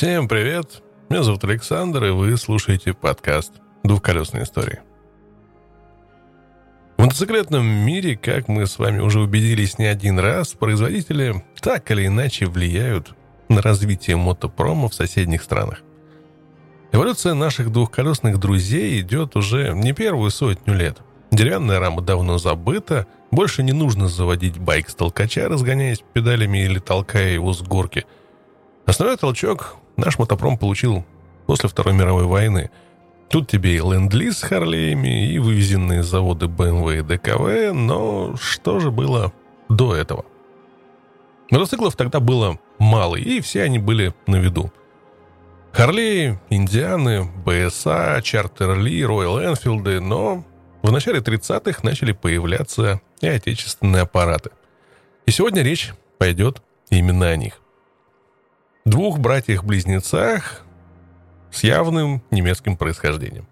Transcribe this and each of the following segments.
Всем привет! Меня зовут Александр, и вы слушаете подкаст «Двухколесные истории». В мотоциклетном мире, как мы с вами уже убедились не один раз, производители так или иначе влияют на развитие мотопрома в соседних странах. Эволюция наших двухколесных друзей идет уже не первую сотню лет. Деревянная рама давно забыта, больше не нужно заводить байк с толкача, разгоняясь педалями или толкая его с горки. Основной толчок наш мотопром получил после Второй мировой войны. Тут тебе и ленд-лиз с Харлеями, и вывезенные заводы BMW и ДКВ, но что же было до этого? Мотоциклов тогда было мало, и все они были на виду. Харлеи, Индианы, БСА, Чартерли, Роyal Энфилды, но в начале 30-х начали появляться и отечественные аппараты. И сегодня речь пойдет именно о них. Двух братьях-близнецах с явным немецким происхождением.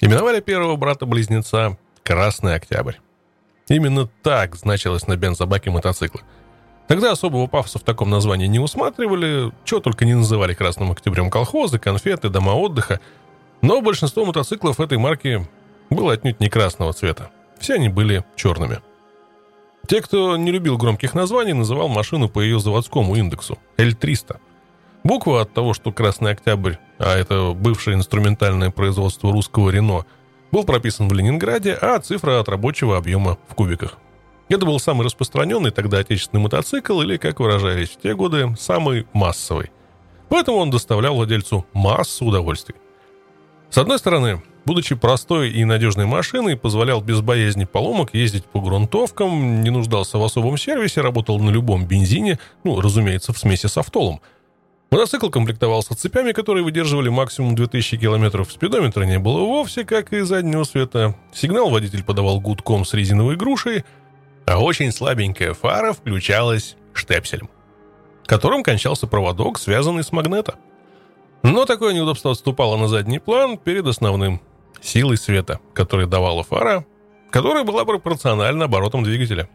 Именовали первого брата-близнеца «Красный Октябрь». Именно так значилось на бензобаке мотоцикла – Тогда особого пафоса в таком названии не усматривали, чего только не называли «Красным октябрем» колхозы, конфеты, дома отдыха. Но большинство мотоциклов этой марки было отнюдь не красного цвета. Все они были черными. Те, кто не любил громких названий, называл машину по ее заводскому индексу – L300. Буква от того, что «Красный октябрь», а это бывшее инструментальное производство русского «Рено», был прописан в Ленинграде, а цифра от рабочего объема в кубиках. Это был самый распространенный тогда отечественный мотоцикл, или, как выражались в те годы, самый массовый. Поэтому он доставлял владельцу массу удовольствий. С одной стороны, будучи простой и надежной машиной, позволял без боязни поломок ездить по грунтовкам, не нуждался в особом сервисе, работал на любом бензине, ну, разумеется, в смеси с автолом. Мотоцикл комплектовался цепями, которые выдерживали максимум 2000 км. Спидометра не было вовсе, как и заднего света. Сигнал водитель подавал гудком с резиновой грушей – а очень слабенькая фара включалась штепселем, которым кончался проводок, связанный с магнета. Но такое неудобство отступало на задний план перед основным – силой света, которую давала фара, которая была пропорциональна оборотам двигателя.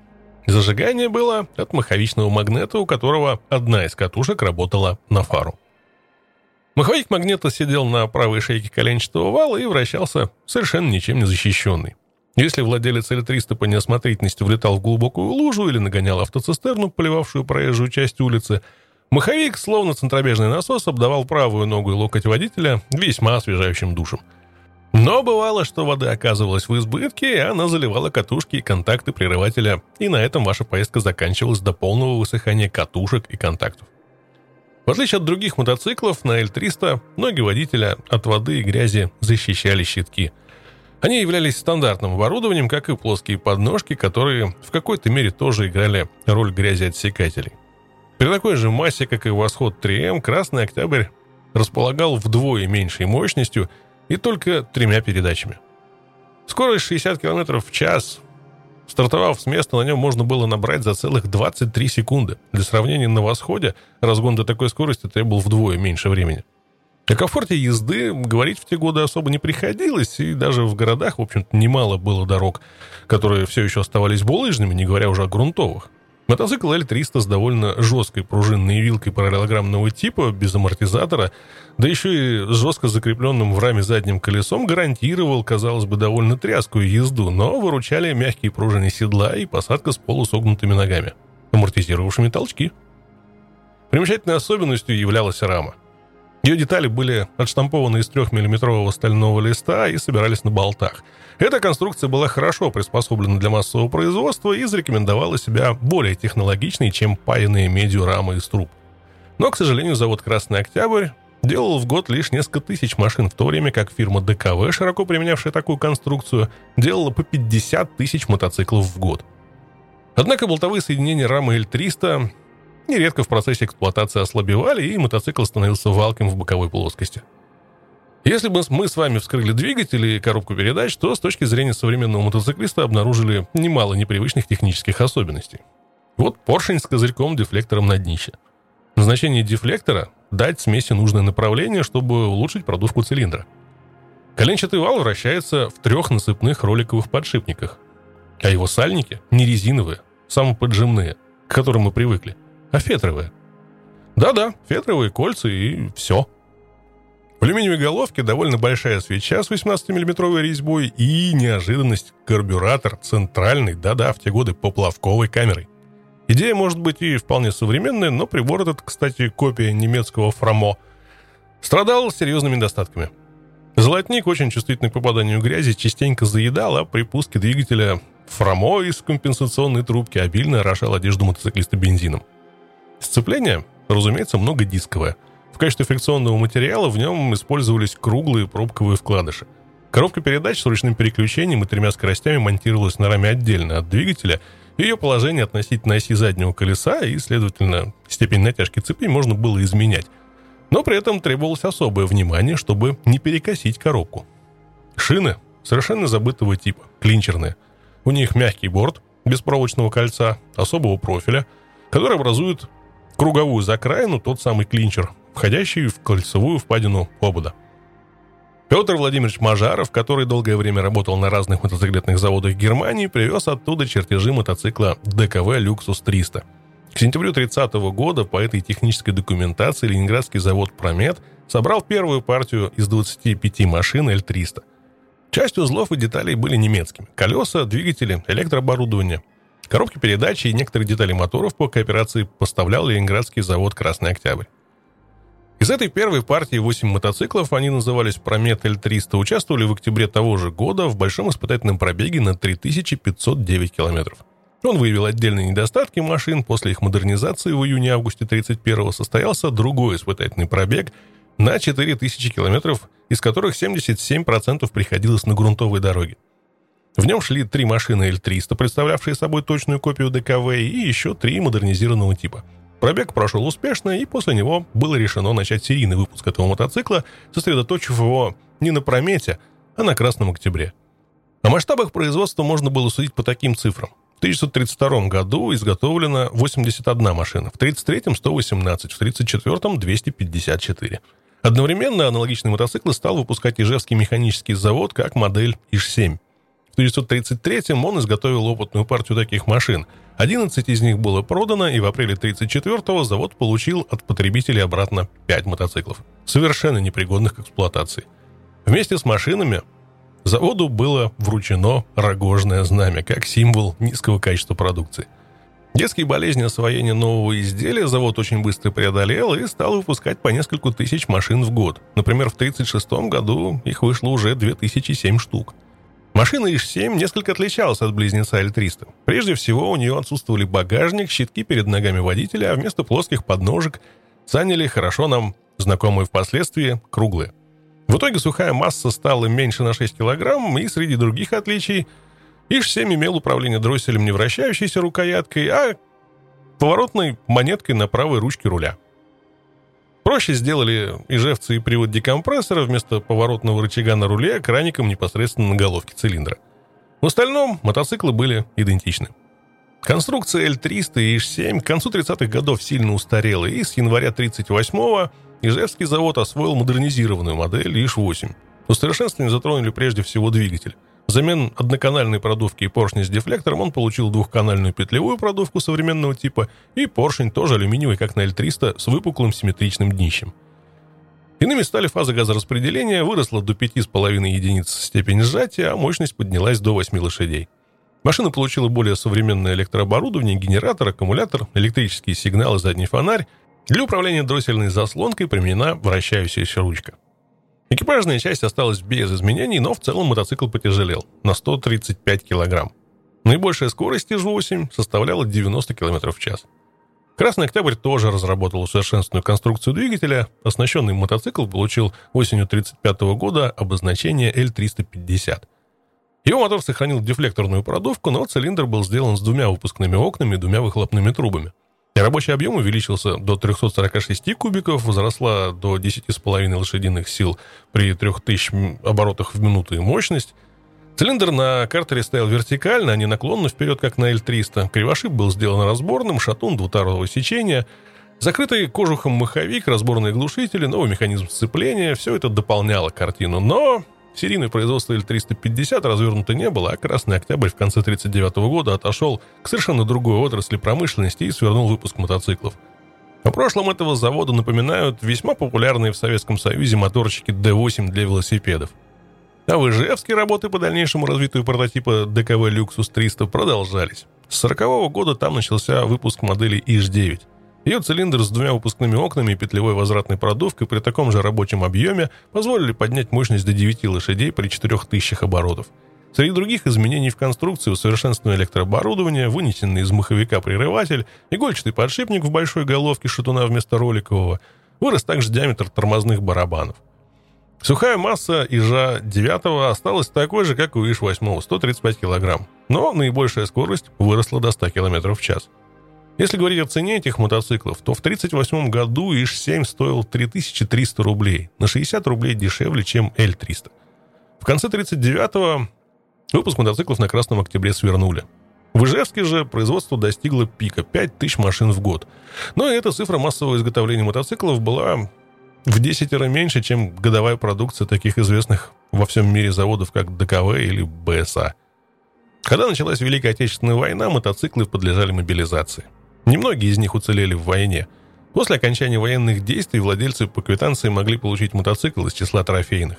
Зажигание было от маховичного магнета, у которого одна из катушек работала на фару. Маховик магнета сидел на правой шейке коленчатого вала и вращался совершенно ничем не защищенный. Если владелец L300 по неосмотрительности влетал в глубокую лужу или нагонял автоцистерну, поливавшую проезжую часть улицы, маховик, словно центробежный насос, обдавал правую ногу и локоть водителя весьма освежающим душем. Но бывало, что воды оказывалась в избытке, и она заливала катушки и контакты прерывателя, и на этом ваша поездка заканчивалась до полного высыхания катушек и контактов. В отличие от других мотоциклов, на L300 ноги водителя от воды и грязи защищали щитки – они являлись стандартным оборудованием, как и плоские подножки, которые в какой-то мере тоже играли роль грязеотсекателей. При такой же массе, как и восход 3М, Красный Октябрь располагал вдвое меньшей мощностью и только тремя передачами. Скорость 60 км в час. Стартовав с места, на нем можно было набрать за целых 23 секунды. Для сравнения, на восходе разгон до такой скорости требовал вдвое меньше времени. О комфорте езды говорить в те годы особо не приходилось, и даже в городах, в общем-то, немало было дорог, которые все еще оставались булыжными, не говоря уже о грунтовых. Мотоцикл L300 с довольно жесткой пружинной вилкой параллелограммного типа, без амортизатора, да еще и с жестко закрепленным в раме задним колесом, гарантировал, казалось бы, довольно тряскую езду, но выручали мягкие пружины седла и посадка с полусогнутыми ногами, амортизировавшими толчки. Примечательной особенностью являлась рама – ее детали были отштампованы из 3-миллиметрового стального листа и собирались на болтах. Эта конструкция была хорошо приспособлена для массового производства и зарекомендовала себя более технологичной, чем паянные медью рамы из труб. Но, к сожалению, завод «Красный Октябрь» делал в год лишь несколько тысяч машин, в то время как фирма ДКВ, широко применявшая такую конструкцию, делала по 50 тысяч мотоциклов в год. Однако болтовые соединения рамы L300 нередко в процессе эксплуатации ослабевали, и мотоцикл становился валким в боковой плоскости. Если бы мы с вами вскрыли двигатель и коробку передач, то с точки зрения современного мотоциклиста обнаружили немало непривычных технических особенностей. Вот поршень с козырьком-дефлектором на днище. Назначение дефлектора – дать смеси нужное направление, чтобы улучшить продувку цилиндра. Коленчатый вал вращается в трех насыпных роликовых подшипниках, а его сальники не резиновые, самоподжимные, к которым мы привыкли – а фетровые. Да-да, фетровые кольца и все. В алюминиевой головке довольно большая свеча с 18-миллиметровой резьбой и неожиданность карбюратор центральный, да-да, в те годы поплавковой камерой. Идея может быть и вполне современная, но прибор этот, кстати, копия немецкого Фрамо, страдал серьезными недостатками. Золотник, очень чувствительный к попаданию грязи, частенько заедал, а при пуске двигателя Фрамо из компенсационной трубки обильно орошал одежду мотоциклиста бензином. Сцепление, разумеется, много дисковое – в качестве фрикционного материала в нем использовались круглые пробковые вкладыши. Коробка передач с ручным переключением и тремя скоростями монтировалась на раме отдельно от двигателя. Ее положение относительно оси заднего колеса и, следовательно, степень натяжки цепи можно было изменять. Но при этом требовалось особое внимание, чтобы не перекосить коробку. Шины совершенно забытого типа, клинчерные. У них мягкий борт без проволочного кольца, особого профиля, который образует круговую закраину, тот самый клинчер, входящий в кольцевую впадину обода. Петр Владимирович Мажаров, который долгое время работал на разных мотоциклетных заводах Германии, привез оттуда чертежи мотоцикла ДКВ «Люксус 300». К сентябрю 30 года по этой технической документации Ленинградский завод «Промет» собрал первую партию из 25 машин L300. Часть узлов и деталей были немецкими. Колеса, двигатели, электрооборудование. Коробки передачи и некоторые детали моторов по кооперации поставлял Ленинградский завод «Красный Октябрь». Из этой первой партии 8 мотоциклов, они назывались Промет L300, участвовали в октябре того же года в большом испытательном пробеге на 3509 километров. Он выявил отдельные недостатки машин. После их модернизации в июне-августе 31 состоялся другой испытательный пробег на 4000 километров, из которых 77% приходилось на грунтовой дороге. В нем шли три машины L300, представлявшие собой точную копию ДКВ, и еще три модернизированного типа – Пробег прошел успешно, и после него было решено начать серийный выпуск этого мотоцикла, сосредоточив его не на Промете, а на Красном Октябре. О масштабах производства можно было судить по таким цифрам. В 1932 году изготовлено 81 машина, в 1933 – 118, в 1934 – 254. Одновременно аналогичный мотоцикл стал выпускать Ижевский механический завод как модель ИЖ-7. В 1933 он изготовил опытную партию таких машин – 11 из них было продано, и в апреле 1934-го завод получил от потребителей обратно 5 мотоциклов, совершенно непригодных к эксплуатации. Вместе с машинами заводу было вручено рогожное знамя, как символ низкого качества продукции. Детские болезни освоения нового изделия завод очень быстро преодолел и стал выпускать по несколько тысяч машин в год. Например, в 1936 году их вышло уже 2007 штук – Машина ИЖ-7 несколько отличалась от близнеца L300. Прежде всего, у нее отсутствовали багажник, щитки перед ногами водителя, а вместо плоских подножек заняли хорошо нам знакомые впоследствии круглые. В итоге сухая масса стала меньше на 6 килограмм, и среди других отличий ИЖ-7 имел управление дросселем не вращающейся рукояткой, а поворотной монеткой на правой ручке руля – Проще сделали ижевцы и привод декомпрессора вместо поворотного рычага на руле краником непосредственно на головке цилиндра. В остальном мотоциклы были идентичны. Конструкция L300 и Иж-7 к концу 30-х годов сильно устарела, и с января 38-го Ижевский завод освоил модернизированную модель Иж-8. Усовершенствование затронули прежде всего двигатель. Взамен одноканальной продувки и поршня с дефлектором он получил двухканальную петлевую продувку современного типа и поршень тоже алюминиевый, как на L300, с выпуклым симметричным днищем. Иными стали фаза газораспределения, выросла до 5,5 единиц степень сжатия, а мощность поднялась до 8 лошадей. Машина получила более современное электрооборудование, генератор, аккумулятор, электрические сигналы, задний фонарь. Для управления дроссельной заслонкой применена вращающаяся ручка. Экипажная часть осталась без изменений, но в целом мотоцикл потяжелел на 135 килограмм. Наибольшая скорость ИЖ-8 составляла 90 км в час. Красный Октябрь тоже разработал усовершенствованную конструкцию двигателя. Оснащенный мотоцикл получил осенью 1935 года обозначение L350. Его мотор сохранил дефлекторную продувку, но цилиндр был сделан с двумя выпускными окнами и двумя выхлопными трубами. Рабочий объем увеличился до 346 кубиков, возросла до 10,5 лошадиных сил при 3000 оборотах в минуту и мощность. Цилиндр на картере стоял вертикально, а не наклонно вперед, как на L300. Кривошип был сделан разборным, шатун двутарового сечения, закрытый кожухом маховик, разборные глушители, новый механизм сцепления – все это дополняло картину. Но Серийное производство Л-350 развернуто не было, а Красный Октябрь в конце 1939 года отошел к совершенно другой отрасли промышленности и свернул выпуск мотоциклов. О прошлом этого завода напоминают весьма популярные в Советском Союзе моторчики D8 для велосипедов. А в Ижевске работы по дальнейшему развитию прототипа ДКВ Люксус 300 продолжались. С 40 года там начался выпуск модели ИЖ-9. Ее цилиндр с двумя выпускными окнами и петлевой возвратной продувкой при таком же рабочем объеме позволили поднять мощность до 9 лошадей при 4000 оборотов. Среди других изменений в конструкции усовершенствование электрооборудования, вынесенный из маховика прерыватель, игольчатый подшипник в большой головке шатуна вместо роликового, вырос также диаметр тормозных барабанов. Сухая масса ижа 9 осталась такой же, как у иж 8 135 кг, но наибольшая скорость выросла до 100 км в час. Если говорить о цене этих мотоциклов, то в 1938 году ИЖ-7 стоил 3300 рублей, на 60 рублей дешевле, чем L300. В конце 1939-го выпуск мотоциклов на Красном Октябре свернули. В Ижевске же производство достигло пика 5000 машин в год. Но и эта цифра массового изготовления мотоциклов была в 10 раз меньше, чем годовая продукция таких известных во всем мире заводов, как ДКВ или БСА. Когда началась Великая Отечественная война, мотоциклы подлежали мобилизации. Немногие из них уцелели в войне. После окончания военных действий владельцы по квитанции могли получить мотоцикл из числа трофейных.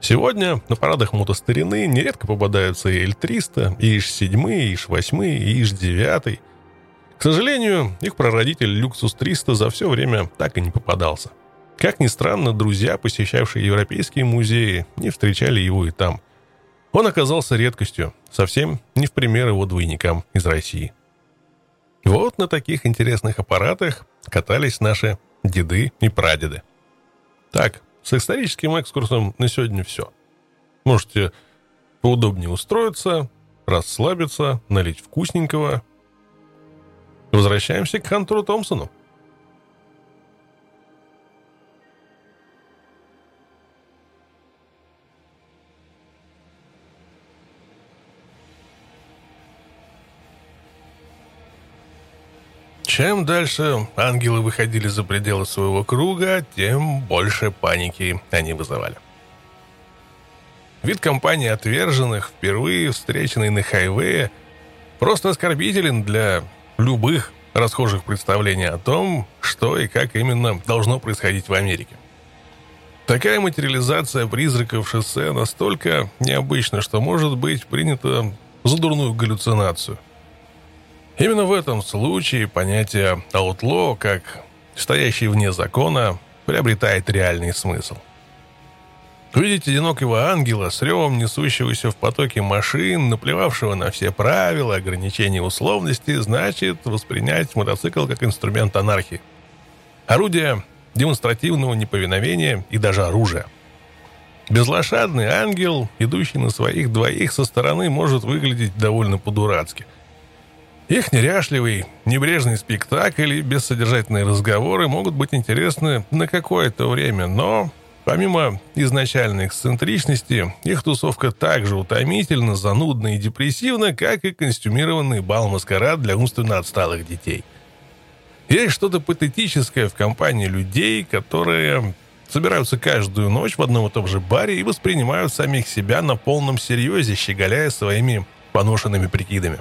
Сегодня на парадах мотостарины нередко попадаются и L300, и ИЖ-7, и ИЖ-8, и ИЖ-9. К сожалению, их прародитель Люксус 300 за все время так и не попадался. Как ни странно, друзья, посещавшие европейские музеи, не встречали его и там. Он оказался редкостью, совсем не в пример его двойникам из России. Вот на таких интересных аппаратах катались наши деды и прадеды. Так, с историческим экскурсом на сегодня все. Можете поудобнее устроиться, расслабиться, налить вкусненького. Возвращаемся к Хантеру Томпсону. Чем дальше ангелы выходили за пределы своего круга, тем больше паники они вызывали. Вид компании отверженных, впервые встреченный на хайвее, просто оскорбителен для любых расхожих представлений о том, что и как именно должно происходить в Америке. Такая материализация призраков шоссе настолько необычна, что может быть принята за дурную галлюцинацию. Именно в этом случае понятие «outlaw» как стоящий вне закона приобретает реальный смысл. Увидеть одинокого ангела с ревом несущегося в потоке машин, наплевавшего на все правила, ограничения условности, значит воспринять мотоцикл как инструмент анархии. Орудие демонстративного неповиновения и даже оружия. Безлошадный ангел, идущий на своих двоих со стороны, может выглядеть довольно по-дурацки – их неряшливый, небрежный спектакль и бессодержательные разговоры могут быть интересны на какое-то время, но помимо изначальной эксцентричности, их тусовка также утомительна, занудна и депрессивна, как и костюмированный бал-маскарад для умственно отсталых детей. Есть что-то патетическое в компании людей, которые собираются каждую ночь в одном и том же баре и воспринимают самих себя на полном серьезе, щеголяя своими поношенными прикидами.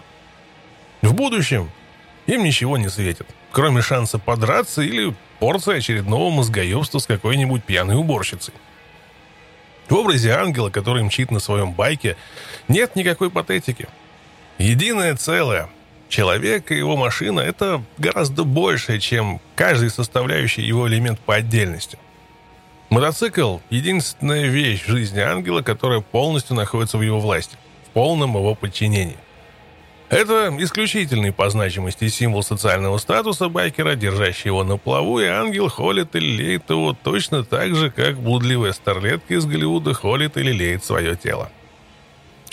В будущем им ничего не светит, кроме шанса подраться или порции очередного мозгоебства с какой-нибудь пьяной уборщицей. В образе ангела, который мчит на своем байке, нет никакой патетики. Единое целое. Человек и его машина – это гораздо больше, чем каждый составляющий его элемент по отдельности. Мотоцикл – единственная вещь в жизни ангела, которая полностью находится в его власти, в полном его подчинении. Это исключительный по значимости символ социального статуса байкера, держащий его на плаву, и ангел холит или леет его точно так же, как блудливая старлетка из Голливуда холит или леет свое тело.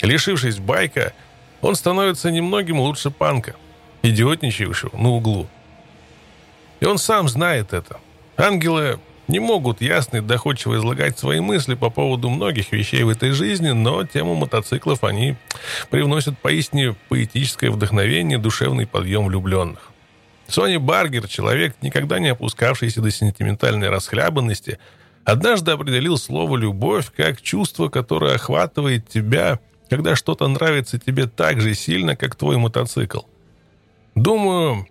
Лишившись байка, он становится немногим лучше панка, идиотничающего на углу. И он сам знает это. Ангелы не могут ясно и доходчиво излагать свои мысли по поводу многих вещей в этой жизни, но тему мотоциклов они привносят поистине поэтическое вдохновение, душевный подъем влюбленных. Сони Баргер, человек, никогда не опускавшийся до сентиментальной расхлябанности, однажды определил слово «любовь» как чувство, которое охватывает тебя, когда что-то нравится тебе так же сильно, как твой мотоцикл. Думаю,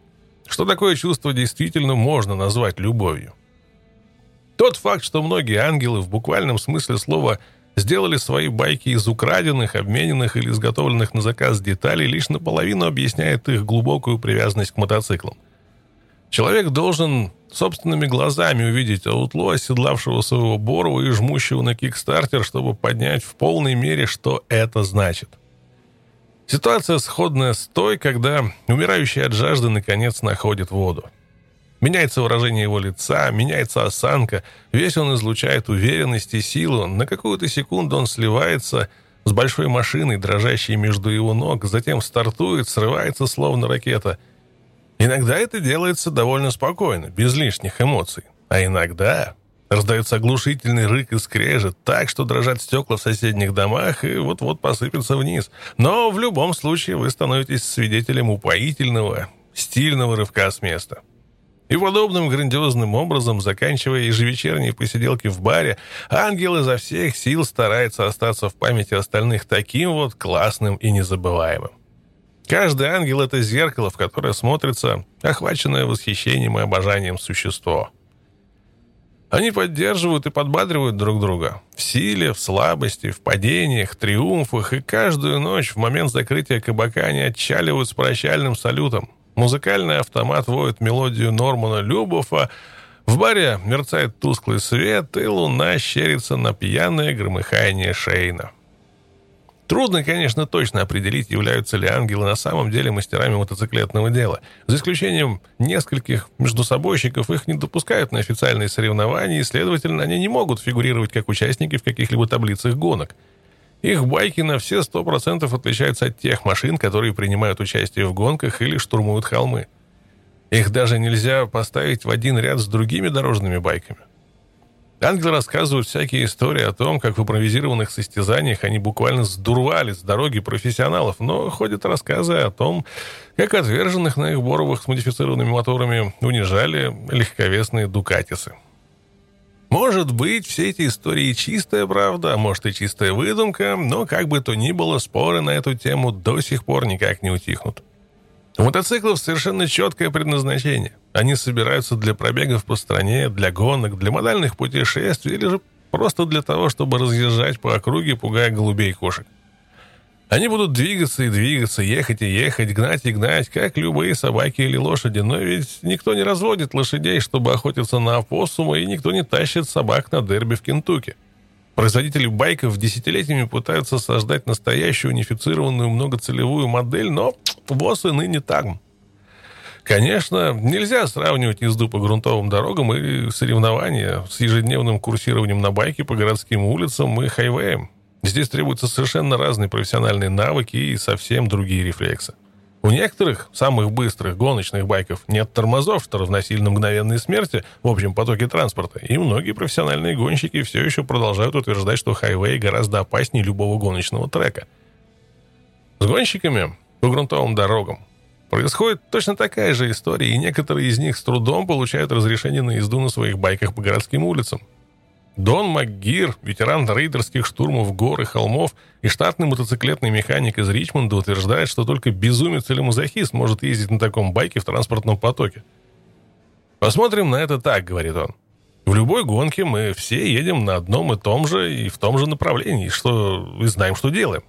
что такое чувство действительно можно назвать любовью. Тот факт, что многие ангелы в буквальном смысле слова сделали свои байки из украденных, обмененных или изготовленных на заказ деталей, лишь наполовину объясняет их глубокую привязанность к мотоциклам. Человек должен собственными глазами увидеть аутло, оседлавшего своего Борова и жмущего на кикстартер, чтобы поднять в полной мере, что это значит. Ситуация сходная с той, когда умирающий от жажды наконец находит воду. Меняется выражение его лица, меняется осанка, весь он излучает уверенность и силу, на какую-то секунду он сливается с большой машиной, дрожащей между его ног, затем стартует, срывается словно ракета. Иногда это делается довольно спокойно, без лишних эмоций. А иногда раздается оглушительный рык и скрежет, так что дрожат стекла в соседних домах и вот-вот посыпятся вниз. Но в любом случае вы становитесь свидетелем упоительного, стильного рывка с места. И подобным грандиозным образом, заканчивая ежевечерние посиделки в баре, ангел изо всех сил старается остаться в памяти остальных таким вот классным и незабываемым. Каждый ангел — это зеркало, в которое смотрится охваченное восхищением и обожанием существо. Они поддерживают и подбадривают друг друга. В силе, в слабости, в падениях, триумфах, и каждую ночь в момент закрытия кабака они отчаливают с прощальным салютом, Музыкальный автомат воет мелодию Нормана Любова, в баре мерцает тусклый свет, и луна щерится на пьяное громыхание Шейна. Трудно, конечно, точно определить, являются ли ангелы на самом деле мастерами мотоциклетного дела. За исключением нескольких междусобойщиков их не допускают на официальные соревнования, и, следовательно, они не могут фигурировать как участники в каких-либо таблицах гонок – их байки на все 100% отличаются от тех машин, которые принимают участие в гонках или штурмуют холмы. Их даже нельзя поставить в один ряд с другими дорожными байками. Ангелы рассказывают всякие истории о том, как в импровизированных состязаниях они буквально сдурвали с дороги профессионалов, но ходят рассказы о том, как отверженных на их боровых с модифицированными моторами унижали легковесные дукатисы. Может быть, все эти истории чистая правда, а может и чистая выдумка, но как бы то ни было, споры на эту тему до сих пор никак не утихнут. У мотоциклов совершенно четкое предназначение. Они собираются для пробегов по стране, для гонок, для модальных путешествий или же просто для того, чтобы разъезжать по округе, пугая голубей и кошек. Они будут двигаться и двигаться, ехать и ехать, гнать и гнать, как любые собаки или лошади. Но ведь никто не разводит лошадей, чтобы охотиться на опоссума, и никто не тащит собак на дерби в Кентукки. Производители байков десятилетиями пытаются создать настоящую унифицированную многоцелевую модель, но боссы ныне там. Конечно, нельзя сравнивать езду по грунтовым дорогам и соревнования с ежедневным курсированием на байке по городским улицам и хайвеям. Здесь требуются совершенно разные профессиональные навыки и совсем другие рефлексы. У некоторых, самых быстрых гоночных байков, нет тормозов, что равносильно мгновенной смерти в общем потоке транспорта, и многие профессиональные гонщики все еще продолжают утверждать, что хайвей гораздо опаснее любого гоночного трека. С гонщиками по грунтовым дорогам происходит точно такая же история, и некоторые из них с трудом получают разрешение на езду на своих байках по городским улицам. Дон МакГир, ветеран рейдерских штурмов гор и холмов и штатный мотоциклетный механик из Ричмонда утверждает, что только безумец или мазохист может ездить на таком байке в транспортном потоке. «Посмотрим на это так», — говорит он. «В любой гонке мы все едем на одном и том же и в том же направлении, что и знаем, что делаем.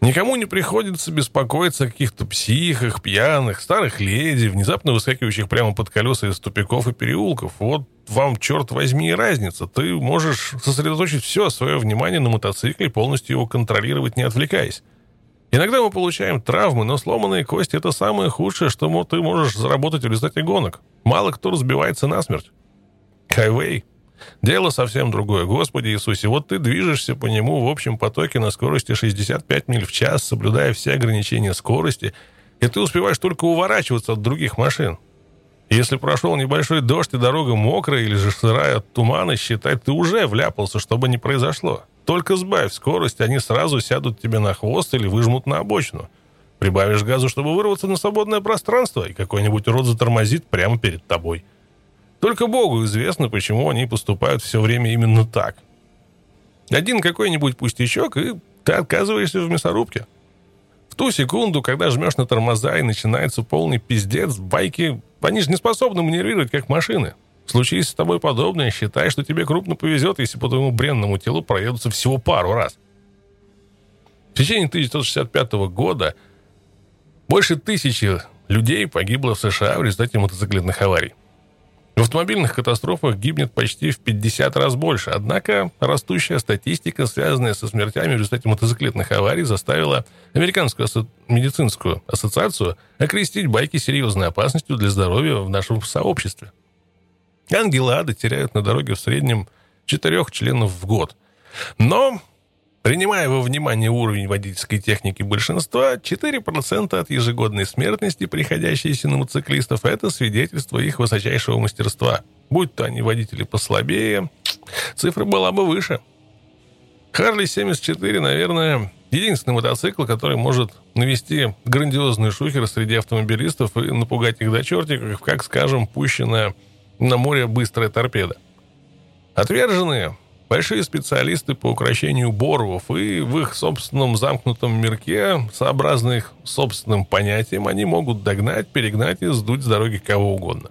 Никому не приходится беспокоиться о каких-то психах, пьяных, старых леди, внезапно выскакивающих прямо под колеса из тупиков и переулков. Вот вам, черт возьми, разница. Ты можешь сосредоточить все свое внимание на мотоцикле, полностью его контролировать, не отвлекаясь. Иногда мы получаем травмы, но сломанные кости — это самое худшее, что ты можешь заработать в результате гонок. Мало кто разбивается насмерть. Хайвей Дело совсем другое. Господи Иисусе, вот ты движешься по нему в общем потоке на скорости 65 миль в час, соблюдая все ограничения скорости, и ты успеваешь только уворачиваться от других машин. Если прошел небольшой дождь и дорога мокрая или же сырая от тумана, считай, ты уже вляпался, чтобы не произошло. Только сбавь скорость, они сразу сядут тебе на хвост или выжмут на обочину. Прибавишь газу, чтобы вырваться на свободное пространство, и какой-нибудь урод затормозит прямо перед тобой. Только Богу известно, почему они поступают все время именно так. Один какой-нибудь пустячок, и ты отказываешься в мясорубке. Ту секунду, когда жмешь на тормоза и начинается полный пиздец, байки, они же не способны маневрировать, как машины. Случись с тобой подобное, считай, что тебе крупно повезет, если по твоему бренному телу проедутся всего пару раз. В течение 1965 года больше тысячи людей погибло в США в результате мотоциклетных аварий. В автомобильных катастрофах гибнет почти в 50 раз больше. Однако растущая статистика, связанная со смертями в результате мотоциклетных аварий, заставила Американскую асо- медицинскую ассоциацию окрестить байки серьезной опасностью для здоровья в нашем сообществе. Ангелы ада теряют на дороге в среднем четырех членов в год. Но Принимая во внимание уровень водительской техники большинства, 4% от ежегодной смертности, приходящейся на мотоциклистов, это свидетельство их высочайшего мастерства. Будь то они водители послабее, цифра была бы выше. Харли 74, наверное, единственный мотоцикл, который может навести грандиозный шухер среди автомобилистов и напугать их до чертиков, как, скажем, пущенная на море быстрая торпеда. Отверженные, Большие специалисты по укрощению боровов, и в их собственном замкнутом мирке, сообразно их собственным понятиям, они могут догнать, перегнать и сдуть с дороги кого угодно.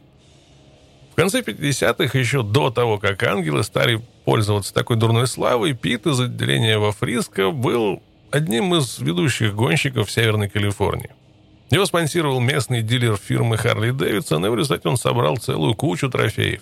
В конце 50-х, еще до того, как ангелы стали пользоваться такой дурной славой, Пит из отделения во Фриско был одним из ведущих гонщиков Северной Калифорнии. Его спонсировал местный дилер фирмы Харли Дэвидсон, и в результате он собрал целую кучу трофеев.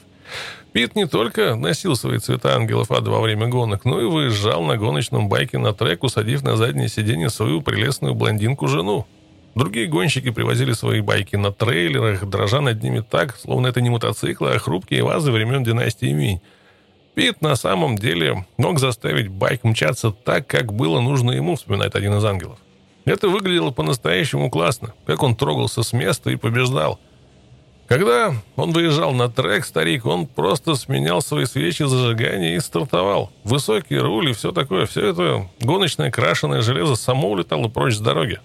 Пит не только носил свои цвета ангелов ада во время гонок, но и выезжал на гоночном байке на трек, усадив на заднее сиденье свою прелестную блондинку-жену. Другие гонщики привозили свои байки на трейлерах, дрожа над ними так, словно это не мотоциклы, а хрупкие вазы времен династии Минь. Пит на самом деле мог заставить байк мчаться так, как было нужно ему, вспоминает один из ангелов. Это выглядело по-настоящему классно, как он трогался с места и побеждал – когда он выезжал на трек, старик, он просто сменял свои свечи зажигания и стартовал. Высокий руль и все такое. Все это гоночное крашеное железо само улетало прочь с дороги.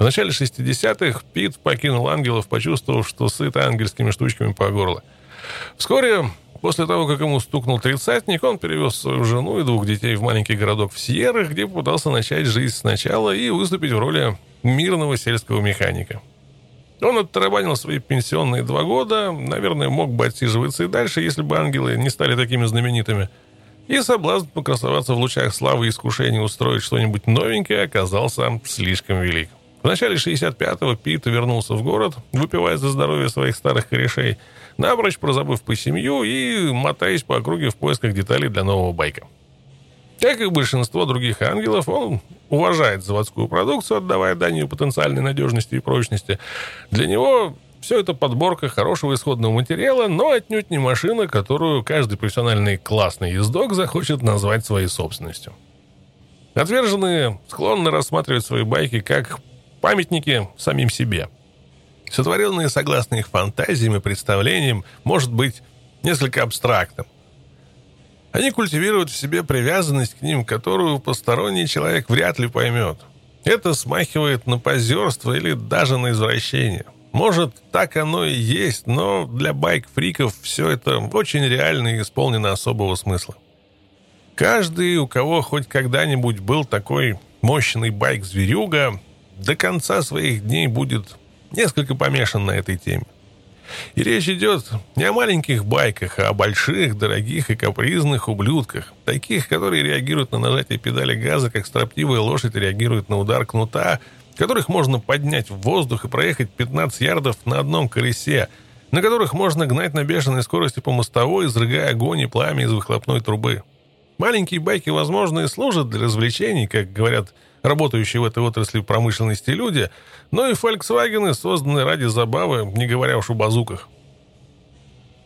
В начале 60-х Пит покинул ангелов, почувствовав, что сыт ангельскими штучками по горло. Вскоре, после того, как ему стукнул тридцатник, он перевез свою жену и двух детей в маленький городок в Сьеррах, где попытался начать жизнь сначала и выступить в роли мирного сельского механика. Он оттарабанил свои пенсионные два года, наверное, мог бы отсиживаться и дальше, если бы ангелы не стали такими знаменитыми. И соблазн покрасоваться в лучах славы и искушения устроить что-нибудь новенькое оказался слишком велик. В начале 65-го Пит вернулся в город, выпивая за здоровье своих старых корешей, напрочь прозабыв по семью и мотаясь по округе в поисках деталей для нового байка. Как и большинство других ангелов, он уважает заводскую продукцию, отдавая дань ее потенциальной надежности и прочности. Для него все это подборка хорошего исходного материала, но отнюдь не машина, которую каждый профессиональный классный ездок захочет назвать своей собственностью. Отверженные склонны рассматривать свои байки как памятники самим себе. Сотворенные согласно их фантазиям и представлениям может быть несколько абстрактным. Они культивируют в себе привязанность к ним, которую посторонний человек вряд ли поймет. Это смахивает на позерство или даже на извращение. Может, так оно и есть, но для байк-фриков все это очень реально и исполнено особого смысла. Каждый, у кого хоть когда-нибудь был такой мощный байк-зверюга, до конца своих дней будет несколько помешан на этой теме. И речь идет не о маленьких байках, а о больших, дорогих и капризных ублюдках. Таких, которые реагируют на нажатие педали газа, как строптивая лошадь реагирует на удар кнута, которых можно поднять в воздух и проехать 15 ярдов на одном колесе, на которых можно гнать на бешеной скорости по мостовой, изрыгая огонь и пламя из выхлопной трубы. Маленькие байки, возможно, и служат для развлечений, как говорят работающие в этой отрасли промышленности люди, но и «Фольксвагены» созданы ради забавы, не говоря уж о базуках.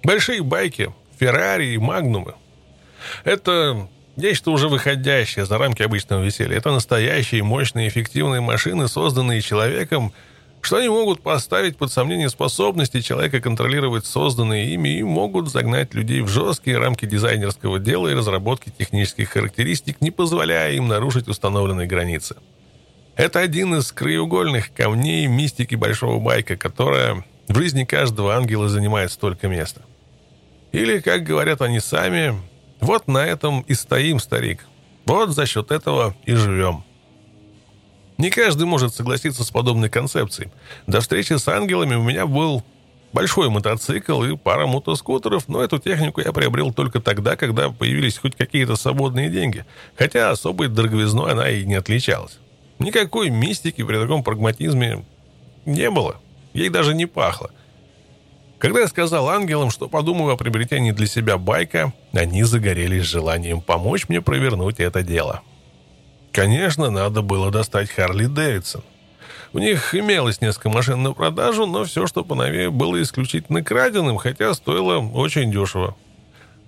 Большие байки, «Феррари» и «Магнумы» — это нечто уже выходящее за рамки обычного веселья. Это настоящие, мощные, эффективные машины, созданные человеком — что они могут поставить под сомнение способности человека контролировать созданные ими и могут загнать людей в жесткие рамки дизайнерского дела и разработки технических характеристик, не позволяя им нарушить установленные границы. Это один из краеугольных камней мистики Большого Байка, которая в жизни каждого ангела занимает столько места. Или, как говорят они сами, вот на этом и стоим, старик. Вот за счет этого и живем. Не каждый может согласиться с подобной концепцией. До встречи с ангелами у меня был большой мотоцикл и пара мотоскутеров, но эту технику я приобрел только тогда, когда появились хоть какие-то свободные деньги, хотя особой дороговизной она и не отличалась. Никакой мистики при таком прагматизме не было, ей даже не пахло. Когда я сказал ангелам, что подумаю о приобретении для себя байка, они загорелись желанием помочь мне провернуть это дело. Конечно, надо было достать Харли Дэвидсон. У них имелось несколько машин на продажу, но все, что поновее, было исключительно краденым, хотя стоило очень дешево.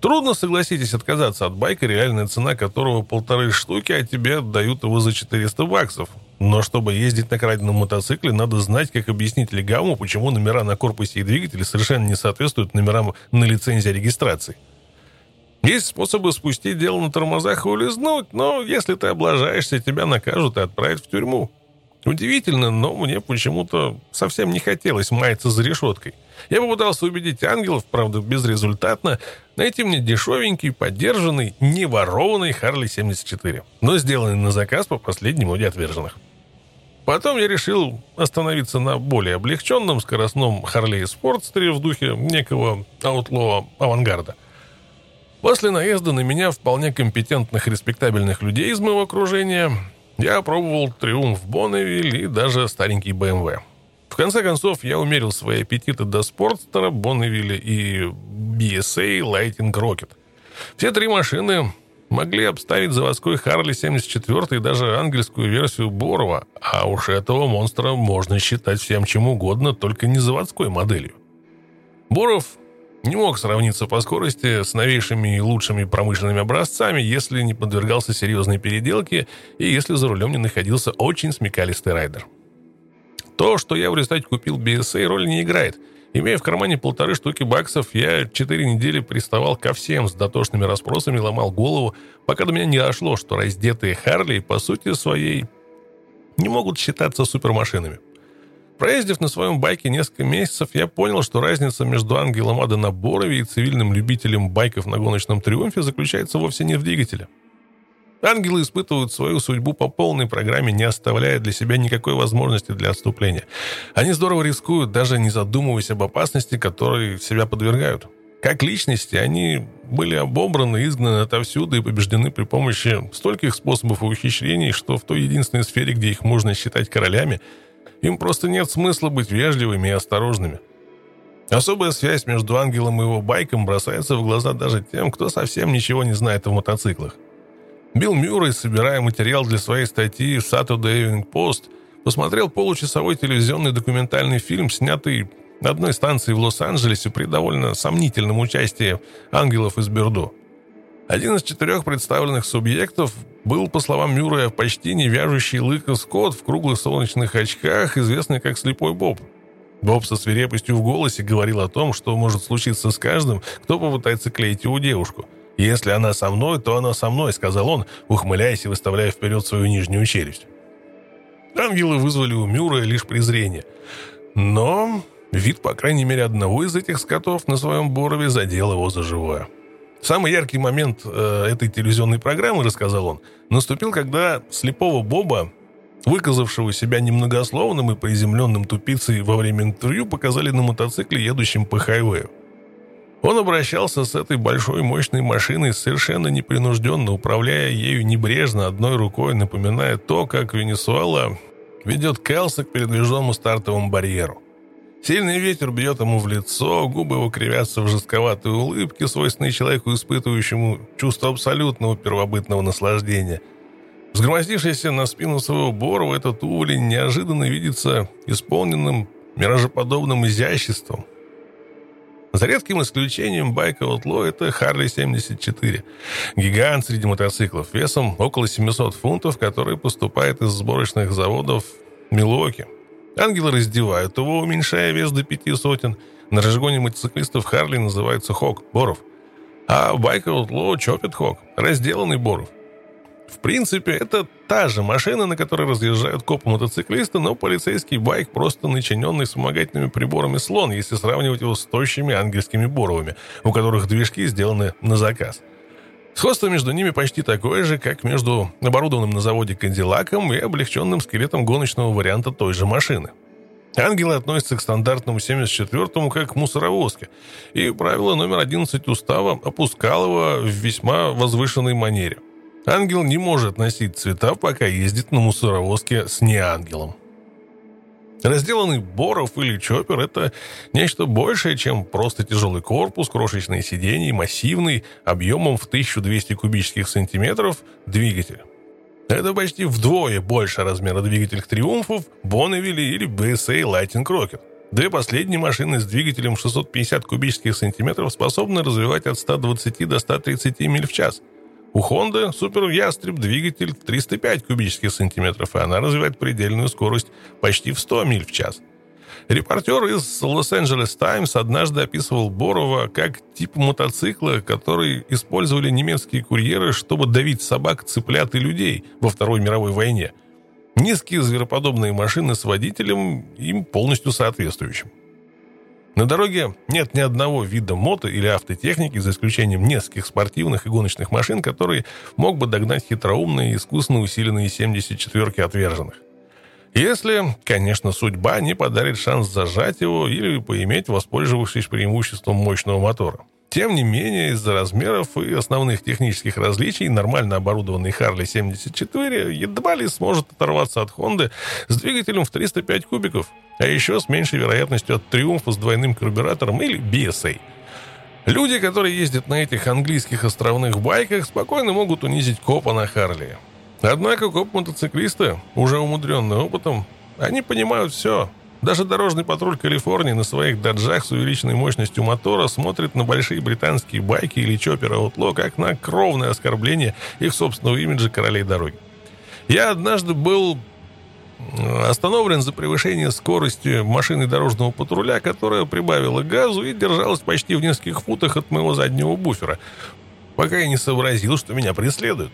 Трудно, согласитесь, отказаться от байка, реальная цена которого полторы штуки, а тебе отдают его за 400 баксов. Но чтобы ездить на краденом мотоцикле, надо знать, как объяснить легаму, почему номера на корпусе и двигателе совершенно не соответствуют номерам на лицензии регистрации. Есть способы спустить дело на тормозах и улизнуть, но если ты облажаешься, тебя накажут и отправят в тюрьму. Удивительно, но мне почему-то совсем не хотелось маяться за решеткой. Я попытался убедить ангелов, правда, безрезультатно, найти мне дешевенький, поддержанный, не ворованный Харли 74, но сделанный на заказ по последнему моде отверженных. Потом я решил остановиться на более облегченном скоростном Харли Спортстере в духе некого аутлова авангарда. После наезда на меня вполне компетентных респектабельных людей из моего окружения я пробовал Триумф Бонневиль и даже старенький BMW. В конце концов, я умерил свои аппетиты до Спортстера, Бонневилля и BSA Lightning Rocket. Все три машины могли обставить заводской Харли 74 и даже ангельскую версию Борова, а уж этого монстра можно считать всем чем угодно, только не заводской моделью. Боров не мог сравниться по скорости с новейшими и лучшими промышленными образцами, если не подвергался серьезной переделке и если за рулем не находился очень смекалистый райдер. То, что я в результате купил BSA, роль не играет. Имея в кармане полторы штуки баксов, я четыре недели приставал ко всем с дотошными расспросами, ломал голову, пока до меня не дошло, что раздетые Харли, по сути своей, не могут считаться супермашинами. Проездив на своем байке несколько месяцев, я понял, что разница между ангелом Ада на Борове и цивильным любителем байков на гоночном триумфе заключается вовсе не в двигателе. Ангелы испытывают свою судьбу по полной программе, не оставляя для себя никакой возможности для отступления. Они здорово рискуют, даже не задумываясь об опасности, которой себя подвергают. Как личности, они были обобраны, изгнаны отовсюду и побеждены при помощи стольких способов и ухищрений, что в той единственной сфере, где их можно считать королями – им просто нет смысла быть вежливыми и осторожными. Особая связь между ангелом и его байком бросается в глаза даже тем, кто совсем ничего не знает о мотоциклах. Билл Мюррей, собирая материал для своей статьи в Saturday Evening Post, посмотрел получасовой телевизионный документальный фильм, снятый одной станции в Лос-Анджелесе при довольно сомнительном участии ангелов из Бердо. Один из четырех представленных субъектов был, по словам Мюррея, почти не вяжущий лыка Скотт в круглых солнечных очках, известный как Слепой Боб. Боб со свирепостью в голосе говорил о том, что может случиться с каждым, кто попытается клеить его девушку. «Если она со мной, то она со мной», — сказал он, ухмыляясь и выставляя вперед свою нижнюю челюсть. Ангелы вызвали у Мюррея лишь презрение. Но вид, по крайней мере, одного из этих скотов на своем борове задел его за живое. Самый яркий момент э, этой телевизионной программы, рассказал он, наступил, когда слепого Боба, выказавшего себя немногословным и приземленным тупицей во время интервью, показали на мотоцикле, едущем по хайвею. Он обращался с этой большой мощной машиной совершенно непринужденно, управляя ею небрежно, одной рукой, напоминая то, как Венесуэла ведет Келса к передвижному стартовому барьеру. Сильный ветер бьет ему в лицо, губы его кривятся в жестковатой улыбке, свойственной человеку, испытывающему чувство абсолютного первобытного наслаждения. Взгромоздившийся на спину своего Борова, этот уволень неожиданно видится исполненным миражеподобным изяществом. За редким исключением байка Outlaw это Harley 74. Гигант среди мотоциклов весом около 700 фунтов, который поступает из сборочных заводов Милуоки. Ангелы раздевают его, уменьшая вес до пяти сотен. На разгоне мотоциклистов Харли называется Хок, Боров. А байк Outlaw Чопит Хок, разделанный Боров. В принципе, это та же машина, на которой разъезжают копы-мотоциклисты, но полицейский байк просто начиненный вспомогательными приборами слон, если сравнивать его с тощими ангельскими Боровыми, у которых движки сделаны на заказ. Сходство между ними почти такое же, как между оборудованным на заводе Кадиллаком и облегченным скелетом гоночного варианта той же машины. Ангелы относятся к стандартному 74-му как к мусоровозке, и правило номер 11 устава опускал его в весьма возвышенной манере. Ангел не может носить цвета, пока ездит на мусоровозке с неангелом. Разделанный Боров или Чоппер – это нечто большее, чем просто тяжелый корпус, крошечные сиденья и массивный, объемом в 1200 кубических сантиметров двигатель. Это почти вдвое больше размера двигателей Триумфов, Бонневилли или BSA Lightning Rocket. Две последние машины с двигателем 650 кубических сантиметров способны развивать от 120 до 130 миль в час – у Honda Super Ястреб двигатель 305 кубических сантиметров, и она развивает предельную скорость почти в 100 миль в час. Репортер из Лос-Анджелес Таймс однажды описывал Борова как тип мотоцикла, который использовали немецкие курьеры, чтобы давить собак, цыплят и людей во Второй мировой войне. Низкие звероподобные машины с водителем им полностью соответствующим. На дороге нет ни одного вида мото или автотехники, за исключением нескольких спортивных и гоночных машин, которые мог бы догнать хитроумные и искусно усиленные 74-ки отверженных. Если, конечно, судьба не подарит шанс зажать его или поиметь, воспользовавшись преимуществом мощного мотора. Тем не менее, из-за размеров и основных технических различий нормально оборудованный Harley 74 едва ли сможет оторваться от Honda с двигателем в 305 кубиков, а еще с меньшей вероятностью от Триумфа с двойным карбюратором или BSA. Люди, которые ездят на этих английских островных байках, спокойно могут унизить копа на Харли. Однако коп-мотоциклисты, уже умудренные опытом, они понимают все – даже дорожный патруль Калифорнии на своих даджах с увеличенной мощностью мотора смотрит на большие британские байки или чопперы Outlaw как на кровное оскорбление их собственного имиджа королей дороги. Я однажды был остановлен за превышение скорости машины дорожного патруля, которая прибавила газу и держалась почти в нескольких футах от моего заднего буфера, пока я не сообразил, что меня преследуют.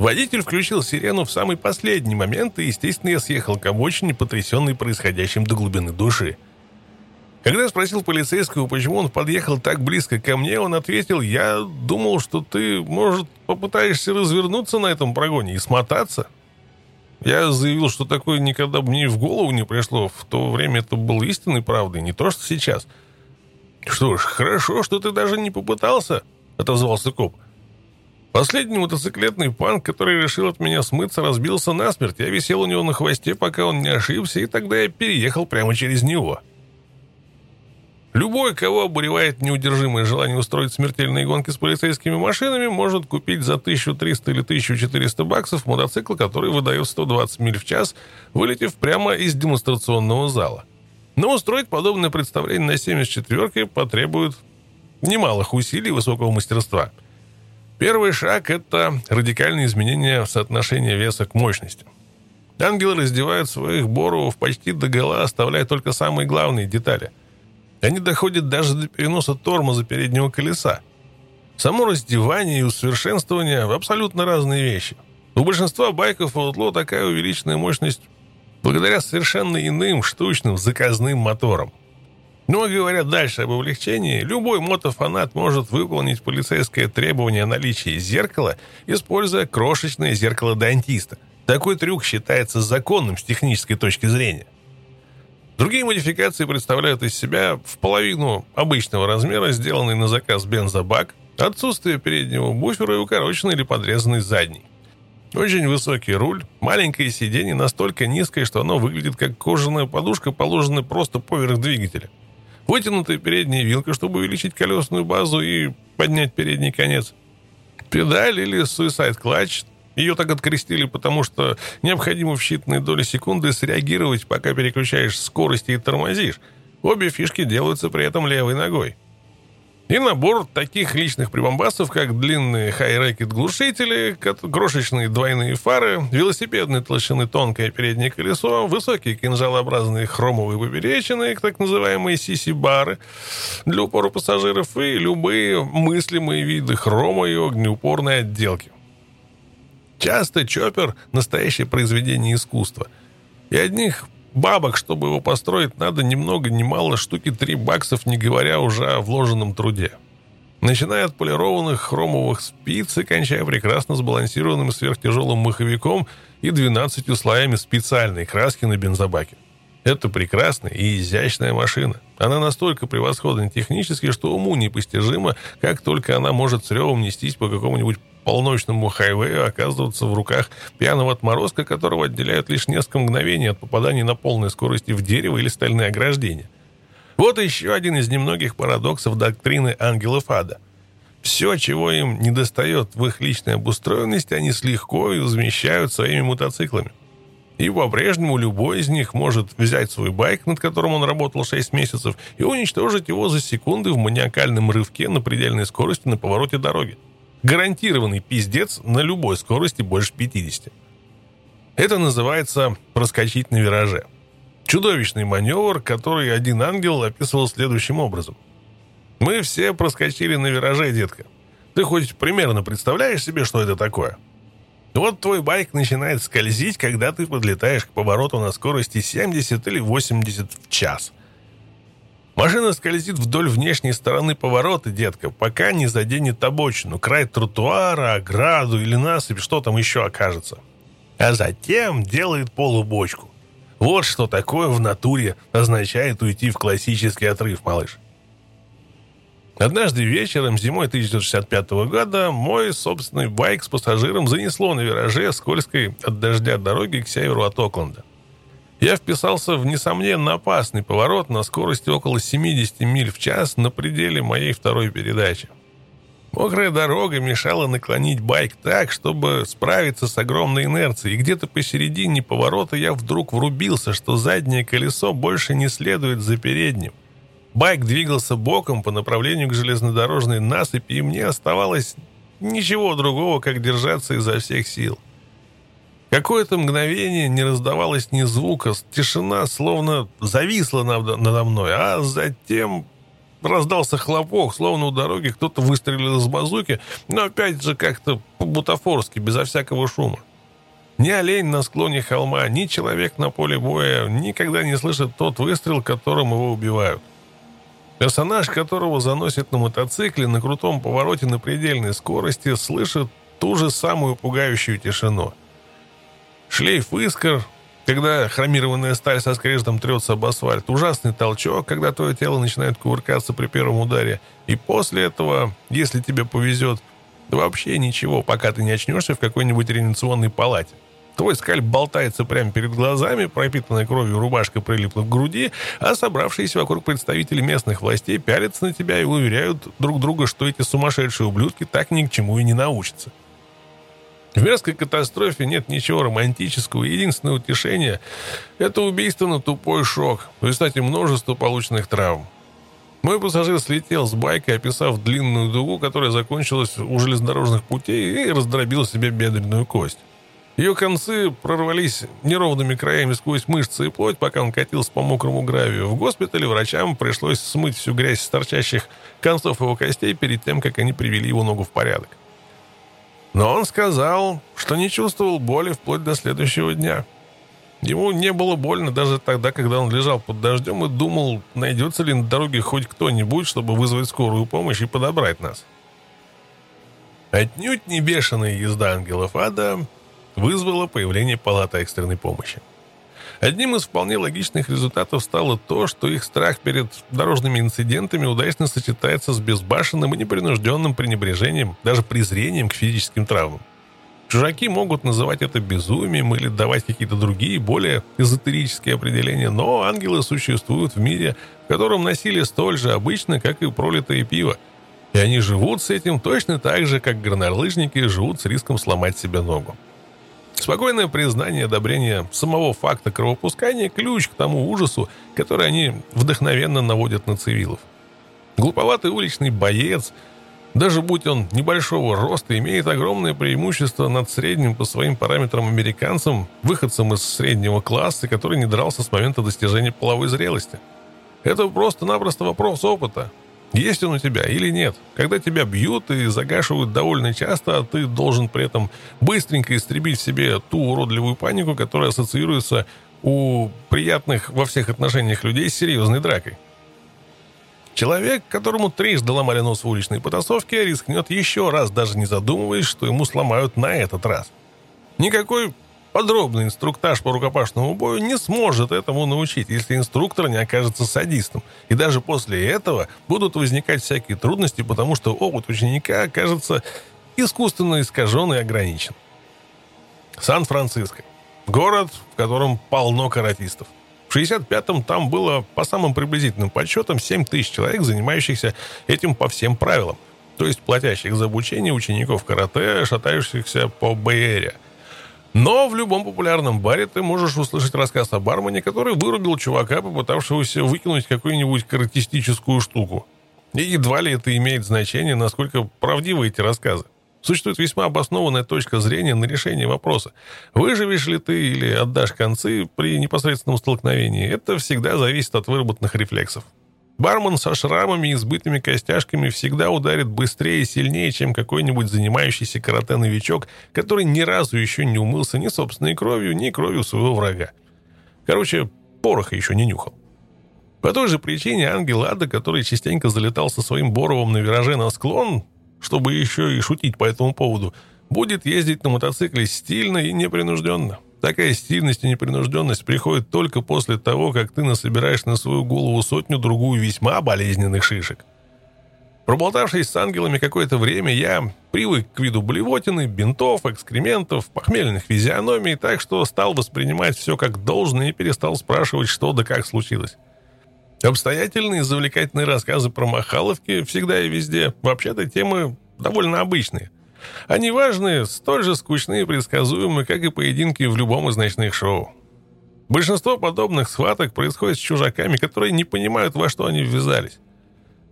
Водитель включил сирену в самый последний момент, и, естественно, я съехал к обочине, потрясенный происходящим до глубины души. Когда я спросил полицейского, почему он подъехал так близко ко мне, он ответил, «Я думал, что ты, может, попытаешься развернуться на этом прогоне и смотаться». Я заявил, что такое никогда мне в голову не пришло. В то время это было истинной правдой, не то, что сейчас. «Что ж, хорошо, что ты даже не попытался», — отозвался коп. Последний мотоциклетный панк, который решил от меня смыться, разбился насмерть. Я висел у него на хвосте, пока он не ошибся, и тогда я переехал прямо через него. Любой, кого обуревает неудержимое желание устроить смертельные гонки с полицейскими машинами, может купить за 1300 или 1400 баксов мотоцикл, который выдает 120 миль в час, вылетев прямо из демонстрационного зала. Но устроить подобное представление на 74-ке потребует немалых усилий и высокого мастерства – Первый шаг – это радикальное изменение соотношения веса к мощности. Ангелы раздевают своих боровов почти до гола, оставляя только самые главные детали. Они доходят даже до переноса тормоза переднего колеса. Само раздевание и усовершенствование – абсолютно разные вещи. У большинства байков Outlaw такая увеличенная мощность благодаря совершенно иным штучным заказным моторам. Но, говоря дальше об облегчении, любой мотофанат может выполнить полицейское требование о наличии зеркала, используя крошечное зеркало дантиста. Такой трюк считается законным с технической точки зрения. Другие модификации представляют из себя в половину обычного размера, сделанный на заказ бензобак, отсутствие переднего буфера и укороченный или подрезанный задний. Очень высокий руль, маленькое сиденье настолько низкое, что оно выглядит как кожаная подушка, положенная просто поверх двигателя – Вытянутая передняя вилка, чтобы увеличить колесную базу и поднять передний конец. Педаль или Suicide Clutch. Ее так открестили, потому что необходимо в считанные доли секунды среагировать, пока переключаешь скорости и тормозишь. Обе фишки делаются при этом левой ногой. И набор таких личных прибамбасов, как длинные хай-рэкет глушители, крошечные двойные фары, велосипедной толщины тонкое переднее колесо, высокие кинжалообразные хромовые поперечины, так называемые сиси-бары для упора пассажиров и любые мыслимые виды хрома и огнеупорной отделки. Часто чоппер – настоящее произведение искусства. И одних Бабок, чтобы его построить, надо ни много ни мало штуки 3 баксов, не говоря уже о вложенном труде. начиная от полированных хромовых спиц и кончая прекрасно сбалансированным сверхтяжелым маховиком и 12 слоями специальной краски на бензобаке. Это прекрасная и изящная машина. Она настолько превосходна технически, что уму непостижимо, как только она может с ревом нестись по какому-нибудь полночному хайвею, оказываться в руках пьяного отморозка, которого отделяют лишь несколько мгновений от попадания на полной скорости в дерево или стальные ограждения. Вот еще один из немногих парадоксов доктрины ангелов ада. Все, чего им недостает в их личной обустроенности, они с легко замещают своими мотоциклами. И по-прежнему любой из них может взять свой байк, над которым он работал 6 месяцев, и уничтожить его за секунды в маниакальном рывке на предельной скорости на повороте дороги. Гарантированный пиздец на любой скорости больше 50. Это называется проскочить на вираже. Чудовищный маневр, который один ангел описывал следующим образом. «Мы все проскочили на вираже, детка. Ты хоть примерно представляешь себе, что это такое?» Вот твой байк начинает скользить, когда ты подлетаешь к повороту на скорости 70 или 80 в час. Машина скользит вдоль внешней стороны поворота, детка, пока не заденет обочину, край тротуара, ограду или насыпь, что там еще окажется. А затем делает полубочку. Вот что такое в натуре означает уйти в классический отрыв, малыш. Однажды вечером, зимой 1965 года, мой собственный байк с пассажиром занесло на вираже скользкой от дождя дороги к северу от Окленда. Я вписался в, несомненно, опасный поворот на скорости около 70 миль в час на пределе моей второй передачи. Мокрая дорога мешала наклонить байк так, чтобы справиться с огромной инерцией, и где-то посередине поворота я вдруг врубился, что заднее колесо больше не следует за передним. Байк двигался боком по направлению к железнодорожной насыпи, и мне оставалось ничего другого, как держаться изо всех сил. Какое-то мгновение не раздавалось ни звука, тишина словно зависла надо мной, а затем раздался хлопок, словно у дороги кто-то выстрелил из базуки, но опять же как-то по-бутафорски, безо всякого шума. Ни олень на склоне холма, ни человек на поле боя никогда не слышит тот выстрел, которым его убивают. Персонаж, которого заносит на мотоцикле на крутом повороте на предельной скорости, слышит ту же самую пугающую тишину. Шлейф искр, когда хромированная сталь со скрежетом трется об асфальт, ужасный толчок, когда твое тело начинает кувыркаться при первом ударе, и после этого, если тебе повезет, вообще ничего, пока ты не очнешься в какой-нибудь реанимационной палате. Твой скальп болтается прямо перед глазами, пропитанная кровью рубашка прилипла к груди, а собравшиеся вокруг представители местных властей пялятся на тебя и уверяют друг друга, что эти сумасшедшие ублюдки так ни к чему и не научатся. В мерзкой катастрофе нет ничего романтического. Единственное утешение – это убийство на тупой шок, в результате множества полученных травм. Мой пассажир слетел с байка, описав длинную дугу, которая закончилась у железнодорожных путей и раздробил себе бедренную кость. Ее концы прорвались неровными краями сквозь мышцы и плоть, пока он катился по мокрому гравию. В госпитале врачам пришлось смыть всю грязь с торчащих концов его костей перед тем, как они привели его ногу в порядок. Но он сказал, что не чувствовал боли вплоть до следующего дня. Ему не было больно даже тогда, когда он лежал под дождем и думал, найдется ли на дороге хоть кто-нибудь, чтобы вызвать скорую помощь и подобрать нас. Отнюдь не бешеная езда ангелов ада вызвало появление палаты экстренной помощи. Одним из вполне логичных результатов стало то, что их страх перед дорожными инцидентами удачно сочетается с безбашенным и непринужденным пренебрежением, даже презрением к физическим травмам. Чужаки могут называть это безумием или давать какие-то другие, более эзотерические определения, но ангелы существуют в мире, в котором насилие столь же обычно, как и пролитое пиво. И они живут с этим точно так же, как горнолыжники живут с риском сломать себе ногу. Спокойное признание и одобрение самого факта кровопускания – ключ к тому ужасу, который они вдохновенно наводят на цивилов. Глуповатый уличный боец, даже будь он небольшого роста, имеет огромное преимущество над средним по своим параметрам американцем, выходцем из среднего класса, который не дрался с момента достижения половой зрелости. Это просто-напросто вопрос опыта. Есть он у тебя или нет? Когда тебя бьют и загашивают довольно часто, а ты должен при этом быстренько истребить в себе ту уродливую панику, которая ассоциируется у приятных во всех отношениях людей с серьезной дракой. Человек, которому трижды ломали нос в уличной потасовке, рискнет еще раз, даже не задумываясь, что ему сломают на этот раз. Никакой подробный инструктаж по рукопашному бою не сможет этому научить, если инструктор не окажется садистом. И даже после этого будут возникать всякие трудности, потому что опыт ученика окажется искусственно искажен и ограничен. Сан-Франциско. Город, в котором полно каратистов. В 65-м там было, по самым приблизительным подсчетам, 7 тысяч человек, занимающихся этим по всем правилам. То есть платящих за обучение учеников карате, шатающихся по Бэйэре. Но в любом популярном баре ты можешь услышать рассказ о бармене, который вырубил чувака, попытавшегося выкинуть какую-нибудь каратистическую штуку. И едва ли это имеет значение, насколько правдивы эти рассказы. Существует весьма обоснованная точка зрения на решение вопроса. Выживешь ли ты или отдашь концы при непосредственном столкновении, это всегда зависит от выработанных рефлексов. Бармен со шрамами и сбытыми костяшками всегда ударит быстрее и сильнее, чем какой-нибудь занимающийся карате-новичок, который ни разу еще не умылся ни собственной кровью, ни кровью своего врага. Короче, пороха еще не нюхал. По той же причине ангел Ада, который частенько залетал со своим Боровым на вираже на склон, чтобы еще и шутить по этому поводу, будет ездить на мотоцикле стильно и непринужденно. Такая стильность и непринужденность приходит только после того, как ты насобираешь на свою голову сотню-другую весьма болезненных шишек. Проболтавшись с ангелами какое-то время, я привык к виду блевотины, бинтов, экскрементов, похмельных физиономий, так что стал воспринимать все как должное и перестал спрашивать, что да как случилось. Обстоятельные завлекательные рассказы про махаловки всегда и везде. Вообще-то темы довольно обычные. Они важные, столь же скучные и предсказуемые, как и поединки в любом из ночных шоу. Большинство подобных схваток происходит с чужаками, которые не понимают, во что они ввязались.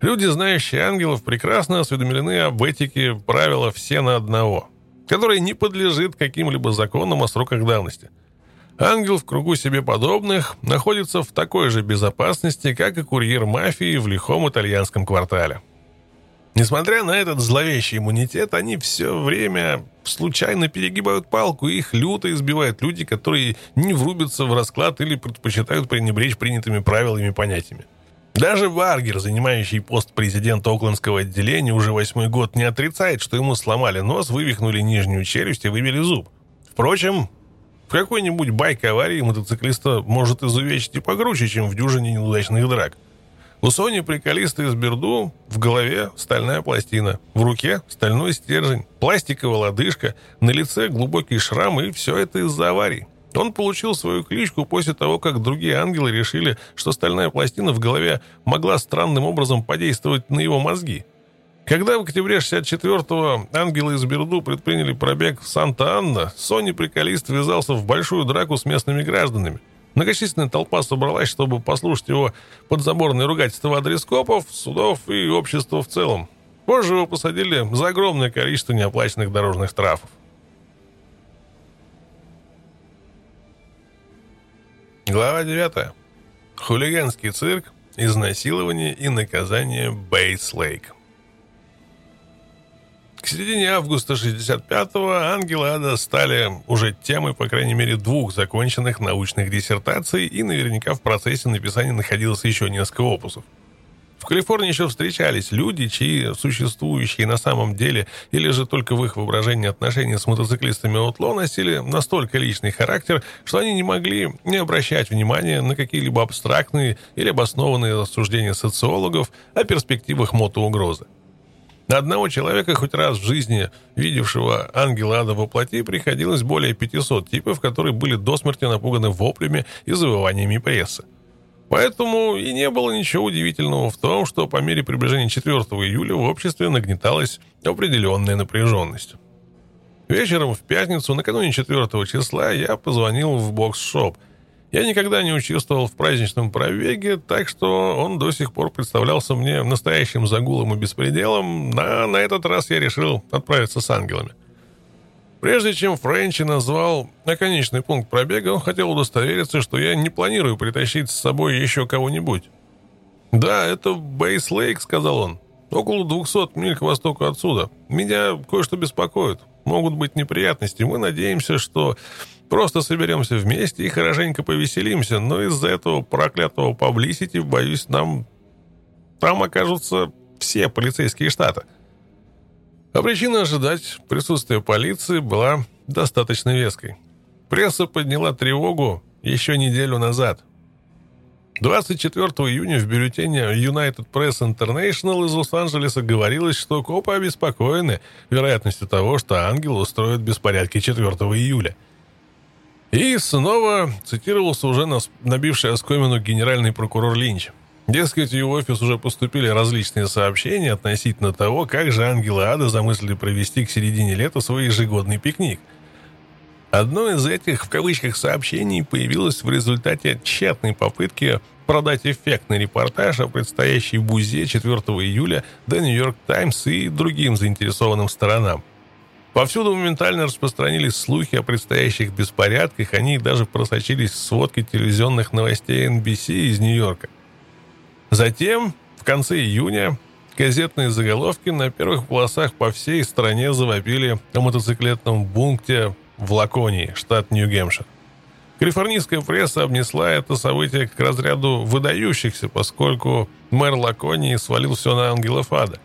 Люди, знающие ангелов, прекрасно осведомлены об этике правила «все на одного», которое не подлежит каким-либо законам о сроках давности – Ангел в кругу себе подобных находится в такой же безопасности, как и курьер мафии в лихом итальянском квартале. Несмотря на этот зловещий иммунитет, они все время случайно перегибают палку, и их люто избивают люди, которые не врубятся в расклад или предпочитают пренебречь принятыми правилами и понятиями. Даже Варгер, занимающий пост президента Оклендского отделения уже восьмой год, не отрицает, что ему сломали нос, вывихнули нижнюю челюсть и выбили зуб. Впрочем, в какой-нибудь байке аварии мотоциклиста может изувечить и погруче, чем в дюжине неудачных драк. У Сони приколиста из Берду в голове стальная пластина, в руке стальной стержень, пластиковая лодыжка, на лице глубокий шрам, и все это из-за аварии. Он получил свою кличку после того, как другие ангелы решили, что стальная пластина в голове могла странным образом подействовать на его мозги – когда в октябре 64-го ангелы из Берду предприняли пробег в Санта-Анна, Сони приколист ввязался в большую драку с местными гражданами. Многочисленная толпа собралась, чтобы послушать его подзаборные ругательства адрес копов, судов и общества в целом. Позже его посадили за огромное количество неоплаченных дорожных штрафов. Глава 9. Хулиганский цирк, изнасилование и наказание Бейтс-Лейк. К середине августа 65-го ангелы ада стали уже темой, по крайней мере, двух законченных научных диссертаций, и наверняка в процессе написания находилось еще несколько опусов. В Калифорнии еще встречались люди, чьи существующие на самом деле или же только в их воображении отношения с мотоциклистами Утло носили настолько личный характер, что они не могли не обращать внимания на какие-либо абстрактные или обоснованные рассуждения социологов о перспективах мотоугрозы. Одного человека, хоть раз в жизни видевшего ангела ада во плоти, приходилось более 500 типов, которые были до смерти напуганы воплями и завываниями прессы. Поэтому и не было ничего удивительного в том, что по мере приближения 4 июля в обществе нагнеталась определенная напряженность. Вечером в пятницу, накануне 4 числа, я позвонил в бокс-шоп – я никогда не участвовал в праздничном пробеге, так что он до сих пор представлялся мне настоящим загулом и беспределом, а на этот раз я решил отправиться с ангелами. Прежде чем Френчи назвал оконечный пункт пробега, он хотел удостовериться, что я не планирую притащить с собой еще кого-нибудь. «Да, это Бейс Лейк», — сказал он. «Около 200 миль к востоку отсюда. Меня кое-что беспокоит. Могут быть неприятности. Мы надеемся, что Просто соберемся вместе и хорошенько повеселимся, но из-за этого проклятого паблисити, боюсь, нам там окажутся все полицейские штаты. А причина ожидать присутствия полиции была достаточно веской. Пресса подняла тревогу еще неделю назад. 24 июня в бюллетене United Press International из Лос-Анджелеса говорилось, что копы обеспокоены вероятностью того, что ангел устроит беспорядки 4 июля. И снова цитировался уже набивший оскомину генеральный прокурор Линч. Дескать, в его офис уже поступили различные сообщения относительно того, как же ангелы ада замыслили провести к середине лета свой ежегодный пикник – Одно из этих, в кавычках, сообщений появилось в результате тщетной попытки продать эффектный репортаж о предстоящей бузе 4 июля The New York Times и другим заинтересованным сторонам. Повсюду моментально распространились слухи о предстоящих беспорядках, они даже просочились в сводки телевизионных новостей NBC из Нью-Йорка. Затем, в конце июня, газетные заголовки на первых полосах по всей стране завопили о мотоциклетном бункте в Лаконии, штат Нью-Гэмпшир. Калифорнийская пресса обнесла это событие к разряду выдающихся, поскольку мэр Лаконии свалил все на ангелов ада.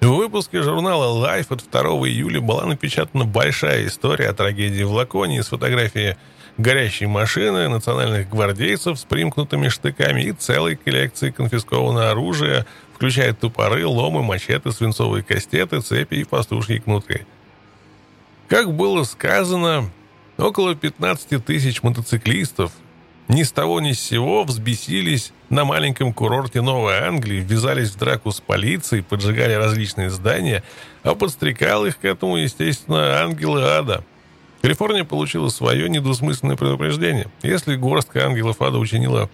В выпуске журнала Life от 2 июля была напечатана большая история о трагедии в Лаконии с фотографией горящей машины, национальных гвардейцев с примкнутыми штыками и целой коллекцией конфискованного оружия, включая топоры, ломы, мачете, свинцовые кастеты, цепи и пастушьи кнуты. Как было сказано, около 15 тысяч мотоциклистов ни с того ни с сего взбесились на маленьком курорте Новой Англии, ввязались в драку с полицией, поджигали различные здания, а подстрекал их к этому, естественно, ангелы ада. Калифорния получила свое недвусмысленное предупреждение. Если горстка ангелов ада учинила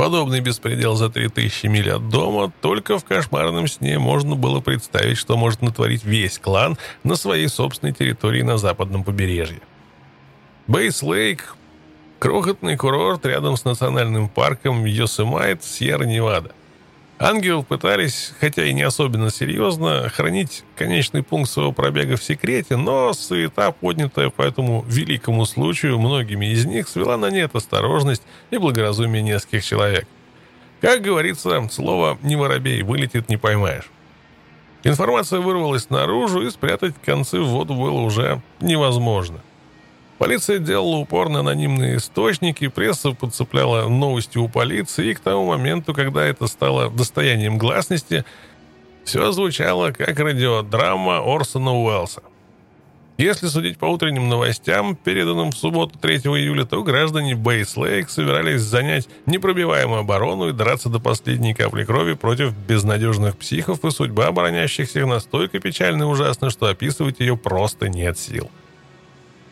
Подобный беспредел за 3000 миль от дома, только в кошмарном сне можно было представить, что может натворить весь клан на своей собственной территории на западном побережье. Бейс-Лейк – крохотный курорт рядом с национальным парком Йосемайт, Сьерра-Невада. Ангелов пытались, хотя и не особенно серьезно, хранить конечный пункт своего пробега в секрете, но суета, поднятая по этому великому случаю многими из них, свела на нет осторожность и благоразумие нескольких человек. Как говорится, слово «не воробей» вылетит не поймаешь. Информация вырвалась наружу, и спрятать концы в воду было уже невозможно. Полиция делала упор на анонимные источники, пресса подцепляла новости у полиции, и к тому моменту, когда это стало достоянием гласности, все звучало как радиодрама Орсона Уэллса. Если судить по утренним новостям, переданным в субботу 3 июля, то граждане Бейс-Лейк собирались занять непробиваемую оборону и драться до последней капли крови против безнадежных психов, и судьба оборонящихся их настолько печальна и ужасна, что описывать ее просто нет сил.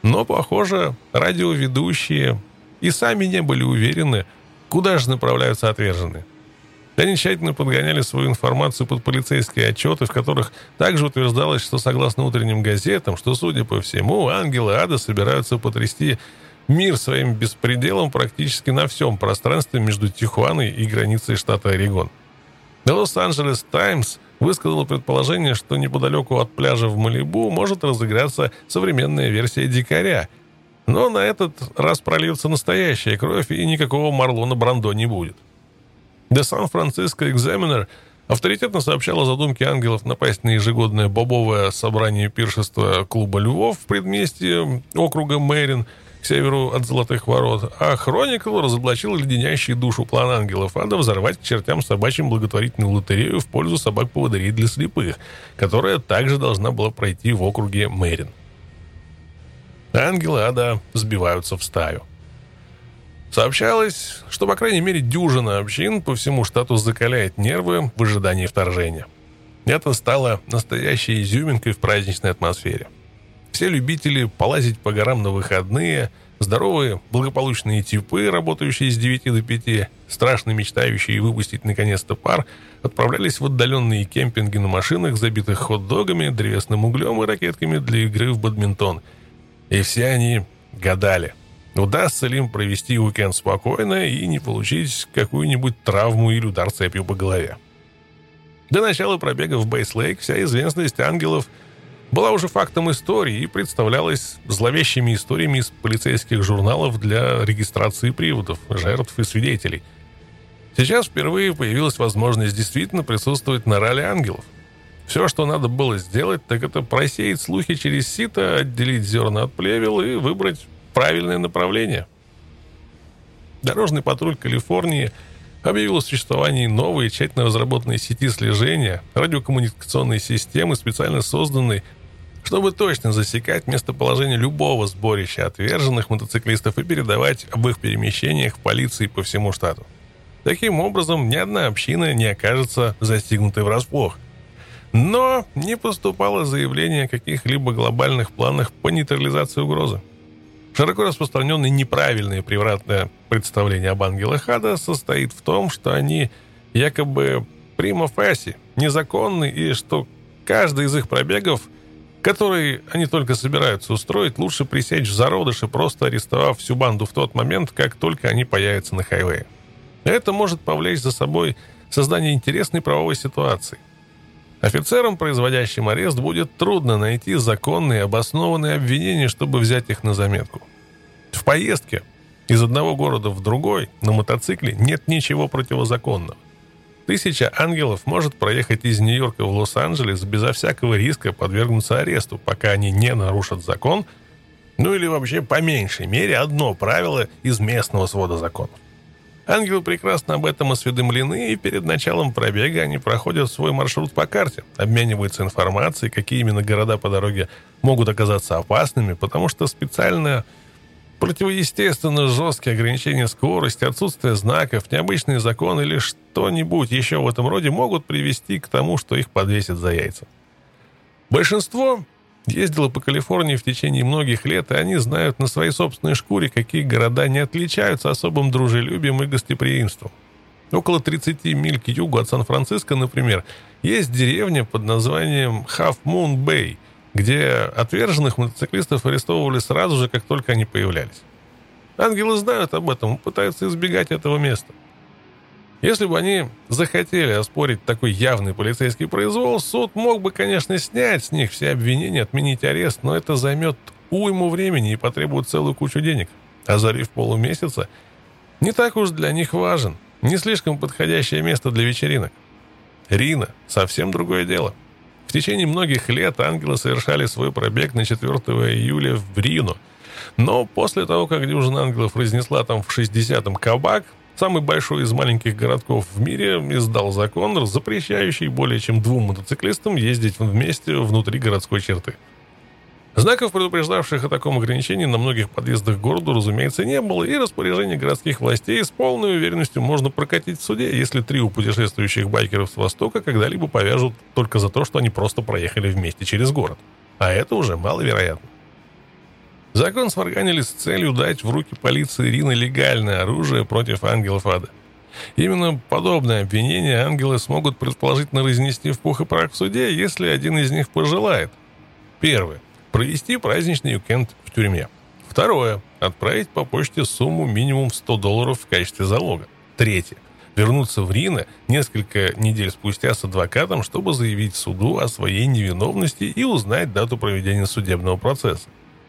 Но, похоже, радиоведущие и сами не были уверены, куда же направляются отверженные. Они тщательно подгоняли свою информацию под полицейские отчеты, в которых также утверждалось, что согласно утренним газетам, что, судя по всему, ангелы ада собираются потрясти мир своим беспределом практически на всем пространстве между Тихуаной и границей штата Орегон. Лос-Анджелес Таймс высказала предположение, что неподалеку от пляжа в Малибу может разыграться современная версия «Дикаря», но на этот раз прольется настоящая кровь, и никакого Марлона Брандо не будет. The San Francisco Examiner авторитетно сообщал о задумке ангелов напасть на ежегодное бобовое собрание пиршества клуба «Львов» в предместье округа Мэрин – к северу от Золотых Ворот, а Хроникл разоблачил леденящий душу план ангелов ада взорвать к чертям собачьим благотворительную лотерею в пользу собак-поводырей для слепых, которая также должна была пройти в округе Мэрин. Ангелы ада сбиваются в стаю. Сообщалось, что по крайней мере дюжина общин по всему штату закаляет нервы в ожидании вторжения. Это стало настоящей изюминкой в праздничной атмосфере – все любители полазить по горам на выходные, здоровые, благополучные типы, работающие с 9 до 5, страшно мечтающие выпустить наконец-то пар, отправлялись в отдаленные кемпинги на машинах, забитых хот-догами, древесным углем и ракетками для игры в бадминтон. И все они гадали, удастся ли им провести уикенд спокойно и не получить какую-нибудь травму или удар цепью по голове. До начала пробега в Бейс-Лейк вся известность ангелов – была уже фактом истории и представлялась зловещими историями из полицейских журналов для регистрации приводов, жертв и свидетелей. Сейчас впервые появилась возможность действительно присутствовать на роли ангелов. Все, что надо было сделать, так это просеять слухи через сито, отделить зерна от плевел и выбрать правильное направление. Дорожный патруль Калифорнии объявил о существовании новой тщательно разработанной сети слежения, радиокоммуникационной системы, специально созданной чтобы точно засекать местоположение любого сборища отверженных мотоциклистов и передавать об их перемещениях в полиции по всему штату. Таким образом, ни одна община не окажется застигнутой врасплох. Но не поступало заявление о каких-либо глобальных планах по нейтрализации угрозы. Широко распространенное неправильное превратное представление об ангелах ада состоит в том, что они якобы прима фаси, незаконны, и что каждый из их пробегов – который они только собираются устроить, лучше пресечь в зародыше, просто арестовав всю банду в тот момент, как только они появятся на хайвее. Это может повлечь за собой создание интересной правовой ситуации. Офицерам, производящим арест, будет трудно найти законные обоснованные обвинения, чтобы взять их на заметку. В поездке из одного города в другой на мотоцикле нет ничего противозаконного. Тысяча ангелов может проехать из Нью-Йорка в Лос-Анджелес безо всякого риска подвергнуться аресту, пока они не нарушат закон, ну или вообще по меньшей мере одно правило из местного свода законов. Ангелы прекрасно об этом осведомлены, и перед началом пробега они проходят свой маршрут по карте, обмениваются информацией, какие именно города по дороге могут оказаться опасными, потому что специально Противоестественно жесткие ограничения скорости, отсутствие знаков, необычные законы или что-нибудь еще в этом роде могут привести к тому, что их подвесят за яйца. Большинство ездило по Калифорнии в течение многих лет, и они знают на своей собственной шкуре, какие города не отличаются особым дружелюбием и гостеприимством. Около 30 миль к югу от Сан-Франциско, например, есть деревня под названием Half Moon Bay – где отверженных мотоциклистов арестовывали сразу же, как только они появлялись. Ангелы знают об этом и пытаются избегать этого места. Если бы они захотели оспорить такой явный полицейский произвол, суд мог бы, конечно, снять с них все обвинения, отменить арест, но это займет уйму времени и потребует целую кучу денег. А залив полумесяца не так уж для них важен, не слишком подходящее место для вечеринок. Рина — совсем другое дело — в течение многих лет ангелы совершали свой пробег на 4 июля в Рино. Но после того, как дюжина ангелов разнесла там в 60-м кабак, самый большой из маленьких городков в мире издал закон, запрещающий более чем двум мотоциклистам ездить вместе внутри городской черты. Знаков, предупреждавших о таком ограничении, на многих подъездах к городу, разумеется, не было, и распоряжение городских властей с полной уверенностью можно прокатить в суде, если трио путешествующих байкеров с Востока когда-либо повяжут только за то, что они просто проехали вместе через город. А это уже маловероятно. Закон сварганили с целью дать в руки полиции Рины легальное оружие против ангелов ада. Именно подобное обвинение ангелы смогут предположительно разнести в пух и прах в суде, если один из них пожелает. Первое провести праздничный уикенд в тюрьме. Второе. Отправить по почте сумму минимум в 100 долларов в качестве залога. Третье. Вернуться в Рино несколько недель спустя с адвокатом, чтобы заявить суду о своей невиновности и узнать дату проведения судебного процесса.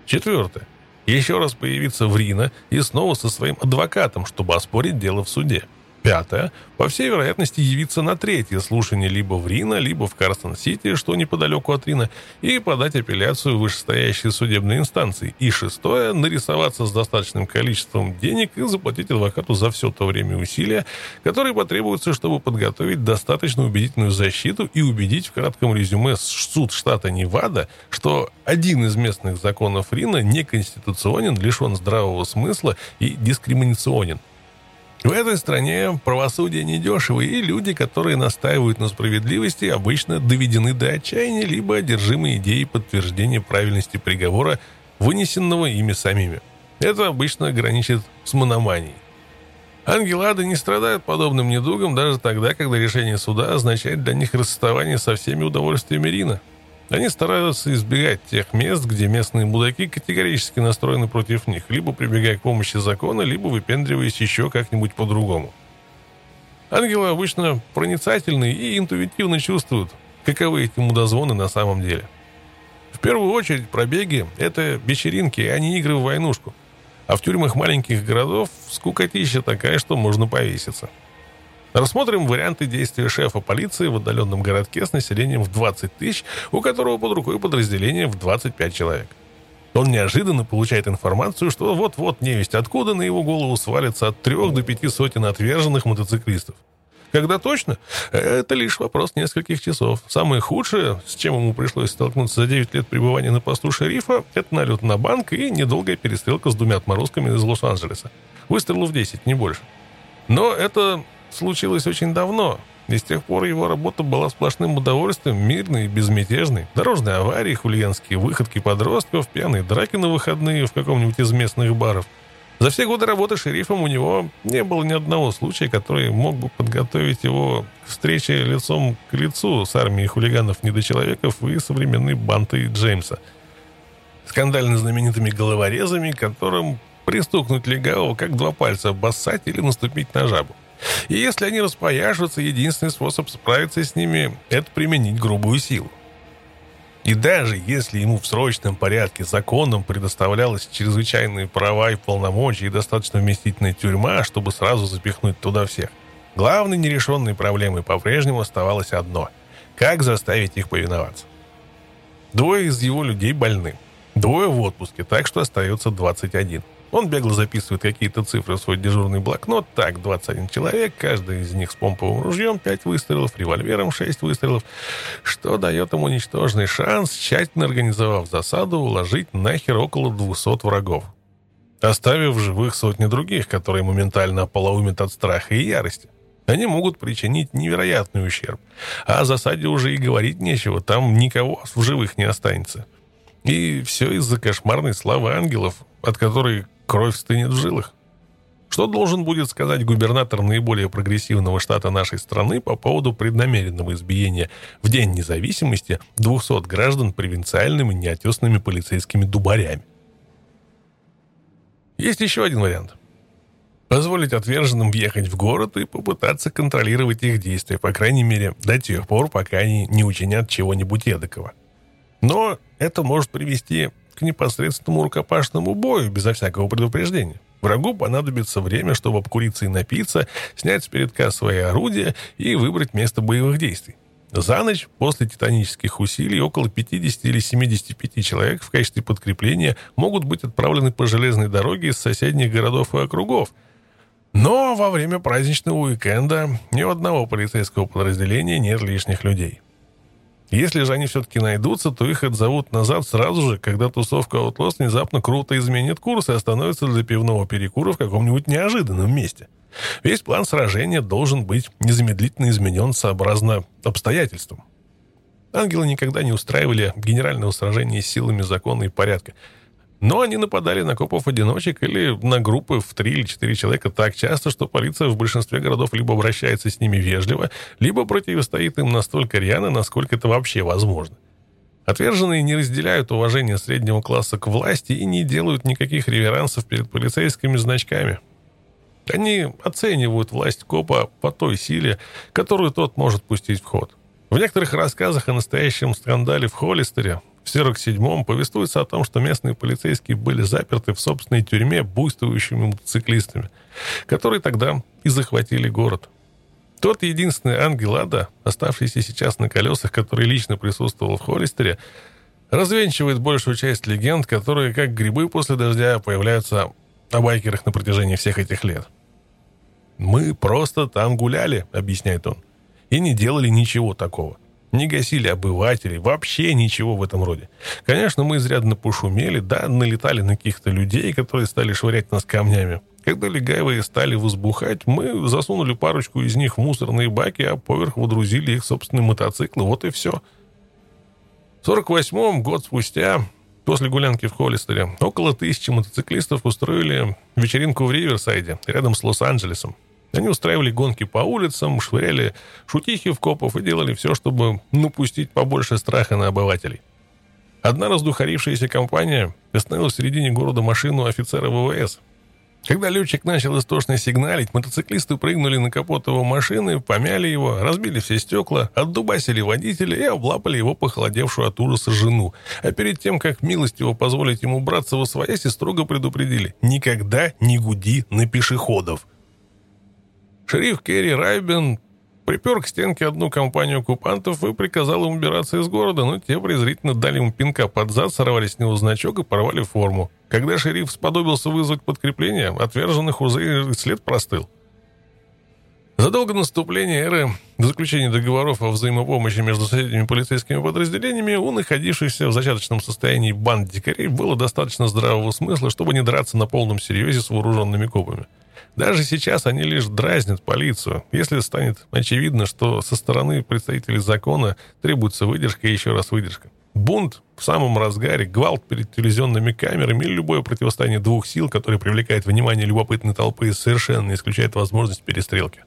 Четвертое. Еще раз появиться в Рино и снова со своим адвокатом, чтобы оспорить дело в суде. Пятое. По всей вероятности явиться на третье слушание либо в Рино, либо в Карсон-Сити, что неподалеку от Рина, и подать апелляцию в вышестоящей судебной инстанции. И шестое. Нарисоваться с достаточным количеством денег и заплатить адвокату за все то время усилия, которые потребуются, чтобы подготовить достаточно убедительную защиту и убедить в кратком резюме суд штата Невада, что один из местных законов Рина неконституционен, лишен здравого смысла и дискриминационен. В этой стране правосудие недешево, и люди, которые настаивают на справедливости, обычно доведены до отчаяния, либо одержимы идеей подтверждения правильности приговора, вынесенного ими самими. Это обычно граничит с мономанией. Ангелады не страдают подобным недугом даже тогда, когда решение суда означает для них расставание со всеми удовольствиями Рина. Они стараются избегать тех мест, где местные мудаки категорически настроены против них, либо прибегая к помощи закона, либо выпендриваясь еще как-нибудь по-другому. Ангелы обычно проницательны и интуитивно чувствуют, каковы эти мудозвоны на самом деле. В первую очередь пробеги – это вечеринки, а не игры в войнушку. А в тюрьмах маленьких городов скукотища такая, что можно повеситься. Рассмотрим варианты действия шефа полиции в отдаленном городке с населением в 20 тысяч, у которого под рукой подразделение в 25 человек. Он неожиданно получает информацию, что вот-вот невесть откуда на его голову свалится от трех до пяти сотен отверженных мотоциклистов. Когда точно? Это лишь вопрос нескольких часов. Самое худшее, с чем ему пришлось столкнуться за 9 лет пребывания на посту шерифа, это налет на банк и недолгая перестрелка с двумя отморозками из Лос-Анджелеса. Выстрелов 10, не больше. Но это случилось очень давно, и с тех пор его работа была сплошным удовольствием, мирной и безмятежной. Дорожные аварии, хулиганские выходки подростков, пьяные драки на выходные в каком-нибудь из местных баров – за все годы работы шерифом у него не было ни одного случая, который мог бы подготовить его к встрече лицом к лицу с армией хулиганов-недочеловеков и современной бантой Джеймса. Скандально знаменитыми головорезами, которым пристукнуть легавого как два пальца, обоссать или наступить на жабу. И если они распояшутся, единственный способ справиться с ними – это применить грубую силу. И даже если ему в срочном порядке законом предоставлялось чрезвычайные права и полномочия и достаточно вместительная тюрьма, чтобы сразу запихнуть туда всех, главной нерешенной проблемой по-прежнему оставалось одно – как заставить их повиноваться. Двое из его людей больны, двое в отпуске, так что остается 21. Он бегло записывает какие-то цифры в свой дежурный блокнот. Так, 21 человек, каждый из них с помповым ружьем 5 выстрелов, револьвером 6 выстрелов, что дает ему ничтожный шанс, тщательно организовав засаду, уложить нахер около 200 врагов. Оставив живых сотни других, которые моментально ополоумят от страха и ярости. Они могут причинить невероятный ущерб. А о засаде уже и говорить нечего, там никого в живых не останется. И все из-за кошмарной славы ангелов, от которой кровь стынет в жилах. Что должен будет сказать губернатор наиболее прогрессивного штата нашей страны по поводу преднамеренного избиения в День независимости 200 граждан провинциальными неотесными полицейскими дубарями? Есть еще один вариант. Позволить отверженным въехать в город и попытаться контролировать их действия, по крайней мере, до тех пор, пока они не учинят чего-нибудь эдакого. Но это может привести к непосредственному рукопашному бою безо всякого предупреждения. Врагу понадобится время, чтобы обкуриться и напиться, снять с передка свои орудия и выбрать место боевых действий. За ночь после титанических усилий около 50 или 75 человек в качестве подкрепления могут быть отправлены по железной дороге из соседних городов и округов. Но во время праздничного уикенда ни у одного полицейского подразделения нет лишних людей. Если же они все-таки найдутся, то их отзовут назад сразу же, когда тусовка Outlaws внезапно круто изменит курс и остановится для пивного перекура в каком-нибудь неожиданном месте. Весь план сражения должен быть незамедлительно изменен сообразно обстоятельствам. Ангелы никогда не устраивали генерального сражения силами закона и порядка. Но они нападали на копов-одиночек или на группы в три или четыре человека так часто, что полиция в большинстве городов либо обращается с ними вежливо, либо противостоит им настолько рьяно, насколько это вообще возможно. Отверженные не разделяют уважение среднего класса к власти и не делают никаких реверансов перед полицейскими значками. Они оценивают власть копа по той силе, которую тот может пустить в ход. В некоторых рассказах о настоящем скандале в Холлистере в 47-м повествуется о том, что местные полицейские были заперты в собственной тюрьме буйствующими мотоциклистами, которые тогда и захватили город. Тот единственный ангел ада, оставшийся сейчас на колесах, который лично присутствовал в Холлистере, развенчивает большую часть легенд, которые, как грибы после дождя, появляются о байкерах на протяжении всех этих лет. «Мы просто там гуляли», — объясняет он, — «и не делали ничего такого». Не гасили обывателей, вообще ничего в этом роде. Конечно, мы изрядно пошумели, да, налетали на каких-то людей, которые стали швырять нас камнями. Когда легавые стали возбухать, мы засунули парочку из них в мусорные баки, а поверх водрузили их собственные мотоциклы. Вот и все. В 48-м, год спустя, после гулянки в Холлистере, около тысячи мотоциклистов устроили вечеринку в Риверсайде, рядом с Лос-Анджелесом. Они устраивали гонки по улицам, швыряли шутихи в копов и делали все, чтобы напустить побольше страха на обывателей. Одна раздухарившаяся компания остановила в середине города машину офицера ВВС. Когда летчик начал истошно сигналить, мотоциклисты прыгнули на капот его машины, помяли его, разбили все стекла, отдубасили водителя и облапали его похолодевшую от ужаса жену. А перед тем, как милостиво позволить ему браться во своясь, строго предупредили «Никогда не гуди на пешеходов». Шериф Керри Райбен припер к стенке одну компанию оккупантов и приказал им убираться из города, но те презрительно дали ему пинка под зад, сорвали с него значок и порвали форму. Когда шериф сподобился вызвать подкрепление, отверженных уже след простыл. Задолго до наступления эры заключения договоров о взаимопомощи между соседними полицейскими подразделениями у находившихся в зачаточном состоянии банд дикарей было достаточно здравого смысла, чтобы не драться на полном серьезе с вооруженными копами. Даже сейчас они лишь дразнят полицию, если станет очевидно, что со стороны представителей закона требуется выдержка и еще раз выдержка. Бунт в самом разгаре, гвалт перед телевизионными камерами или любое противостояние двух сил, которое привлекает внимание любопытной толпы совершенно исключает возможность перестрелки.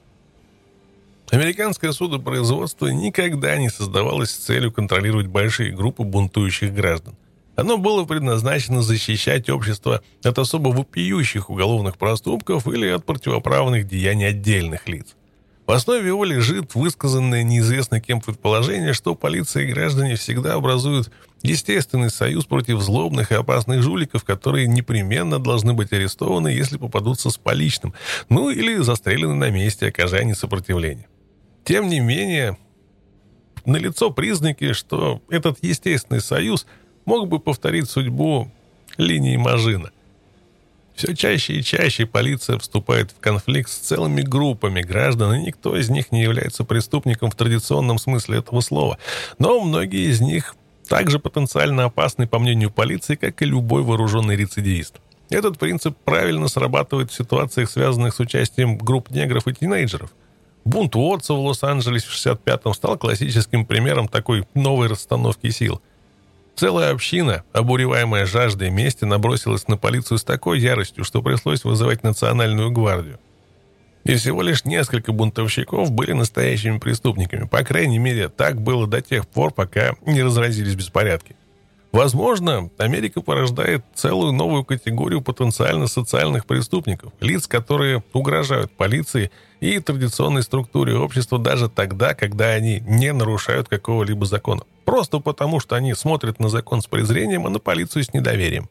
Американское судопроизводство никогда не создавалось с целью контролировать большие группы бунтующих граждан. Оно было предназначено защищать общество от особо вопиющих уголовных проступков или от противоправных деяний отдельных лиц. В основе его лежит высказанное неизвестно кем предположение, что полиция и граждане всегда образуют естественный союз против злобных и опасных жуликов, которые непременно должны быть арестованы, если попадутся с поличным, ну или застрелены на месте оказания сопротивления. Тем не менее, налицо признаки, что этот естественный союз – мог бы повторить судьбу линии Мажина. Все чаще и чаще полиция вступает в конфликт с целыми группами граждан, и никто из них не является преступником в традиционном смысле этого слова. Но многие из них также потенциально опасны, по мнению полиции, как и любой вооруженный рецидивист. Этот принцип правильно срабатывает в ситуациях, связанных с участием групп негров и тинейджеров. Бунт Уотса в Лос-Анджелесе в 65-м стал классическим примером такой новой расстановки сил – Целая община, обуреваемая жаждой мести, набросилась на полицию с такой яростью, что пришлось вызывать национальную гвардию. И всего лишь несколько бунтовщиков были настоящими преступниками. По крайней мере, так было до тех пор, пока не разразились беспорядки. Возможно, Америка порождает целую новую категорию потенциально социальных преступников, лиц, которые угрожают полиции и традиционной структуре общества даже тогда, когда они не нарушают какого-либо закона. Просто потому, что они смотрят на закон с презрением, а на полицию с недоверием.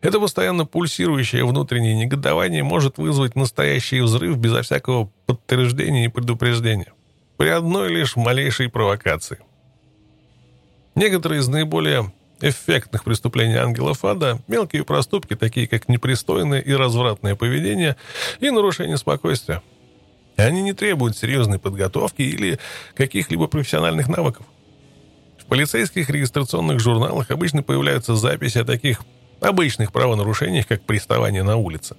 Это постоянно пульсирующее внутреннее негодование может вызвать настоящий взрыв безо всякого подтверждения и предупреждения. При одной лишь малейшей провокации. Некоторые из наиболее эффектных преступлений ангелов ада, мелкие проступки, такие как непристойное и развратное поведение и нарушение спокойствия. Они не требуют серьезной подготовки или каких-либо профессиональных навыков. В полицейских регистрационных журналах обычно появляются записи о таких обычных правонарушениях, как приставание на улице.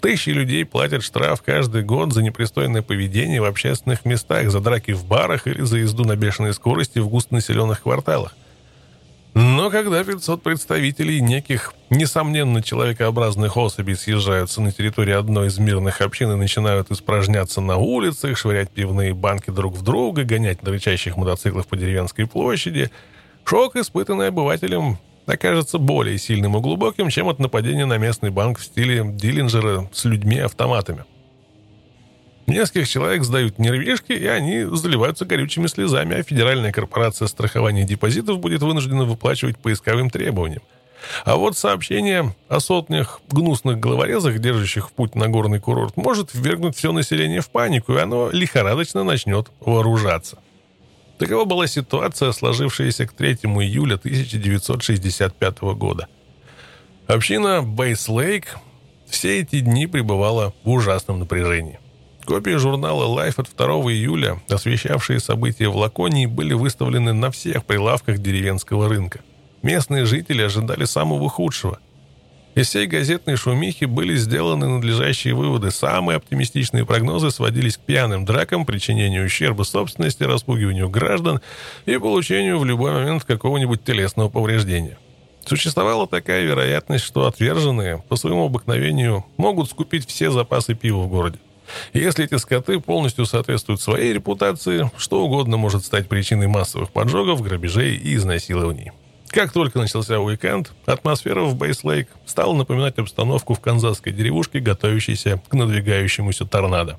Тысячи людей платят штраф каждый год за непристойное поведение в общественных местах, за драки в барах или за езду на бешеной скорости в густонаселенных кварталах. Но когда 500 представителей неких, несомненно, человекообразных особей съезжаются на территории одной из мирных общин и начинают испражняться на улицах, швырять пивные банки друг в друга, гонять на рычащих мотоциклах по деревенской площади, шок, испытанный обывателем, окажется более сильным и глубоким, чем от нападения на местный банк в стиле Диллинджера с людьми-автоматами. Нескольких человек сдают нервишки, и они заливаются горючими слезами, а Федеральная корпорация страхования депозитов будет вынуждена выплачивать поисковым требованиям. А вот сообщение о сотнях гнусных головорезах, держащих в путь на горный курорт, может ввергнуть все население в панику, и оно лихорадочно начнет вооружаться. Такова была ситуация, сложившаяся к 3 июля 1965 года. Община Бейс-Лейк все эти дни пребывала в ужасном напряжении. Копии журнала Life от 2 июля, освещавшие события в Лаконии, были выставлены на всех прилавках деревенского рынка. Местные жители ожидали самого худшего. Из всей газетной шумихи были сделаны надлежащие выводы. Самые оптимистичные прогнозы сводились к пьяным дракам, причинению ущерба собственности, распугиванию граждан и получению в любой момент какого-нибудь телесного повреждения. Существовала такая вероятность, что отверженные по своему обыкновению могут скупить все запасы пива в городе. Если эти скоты полностью соответствуют своей репутации, что угодно может стать причиной массовых поджогов, грабежей и изнасилований. Как только начался уикенд, атмосфера в Бейс-Лейк стала напоминать обстановку в канзасской деревушке, готовящейся к надвигающемуся торнадо.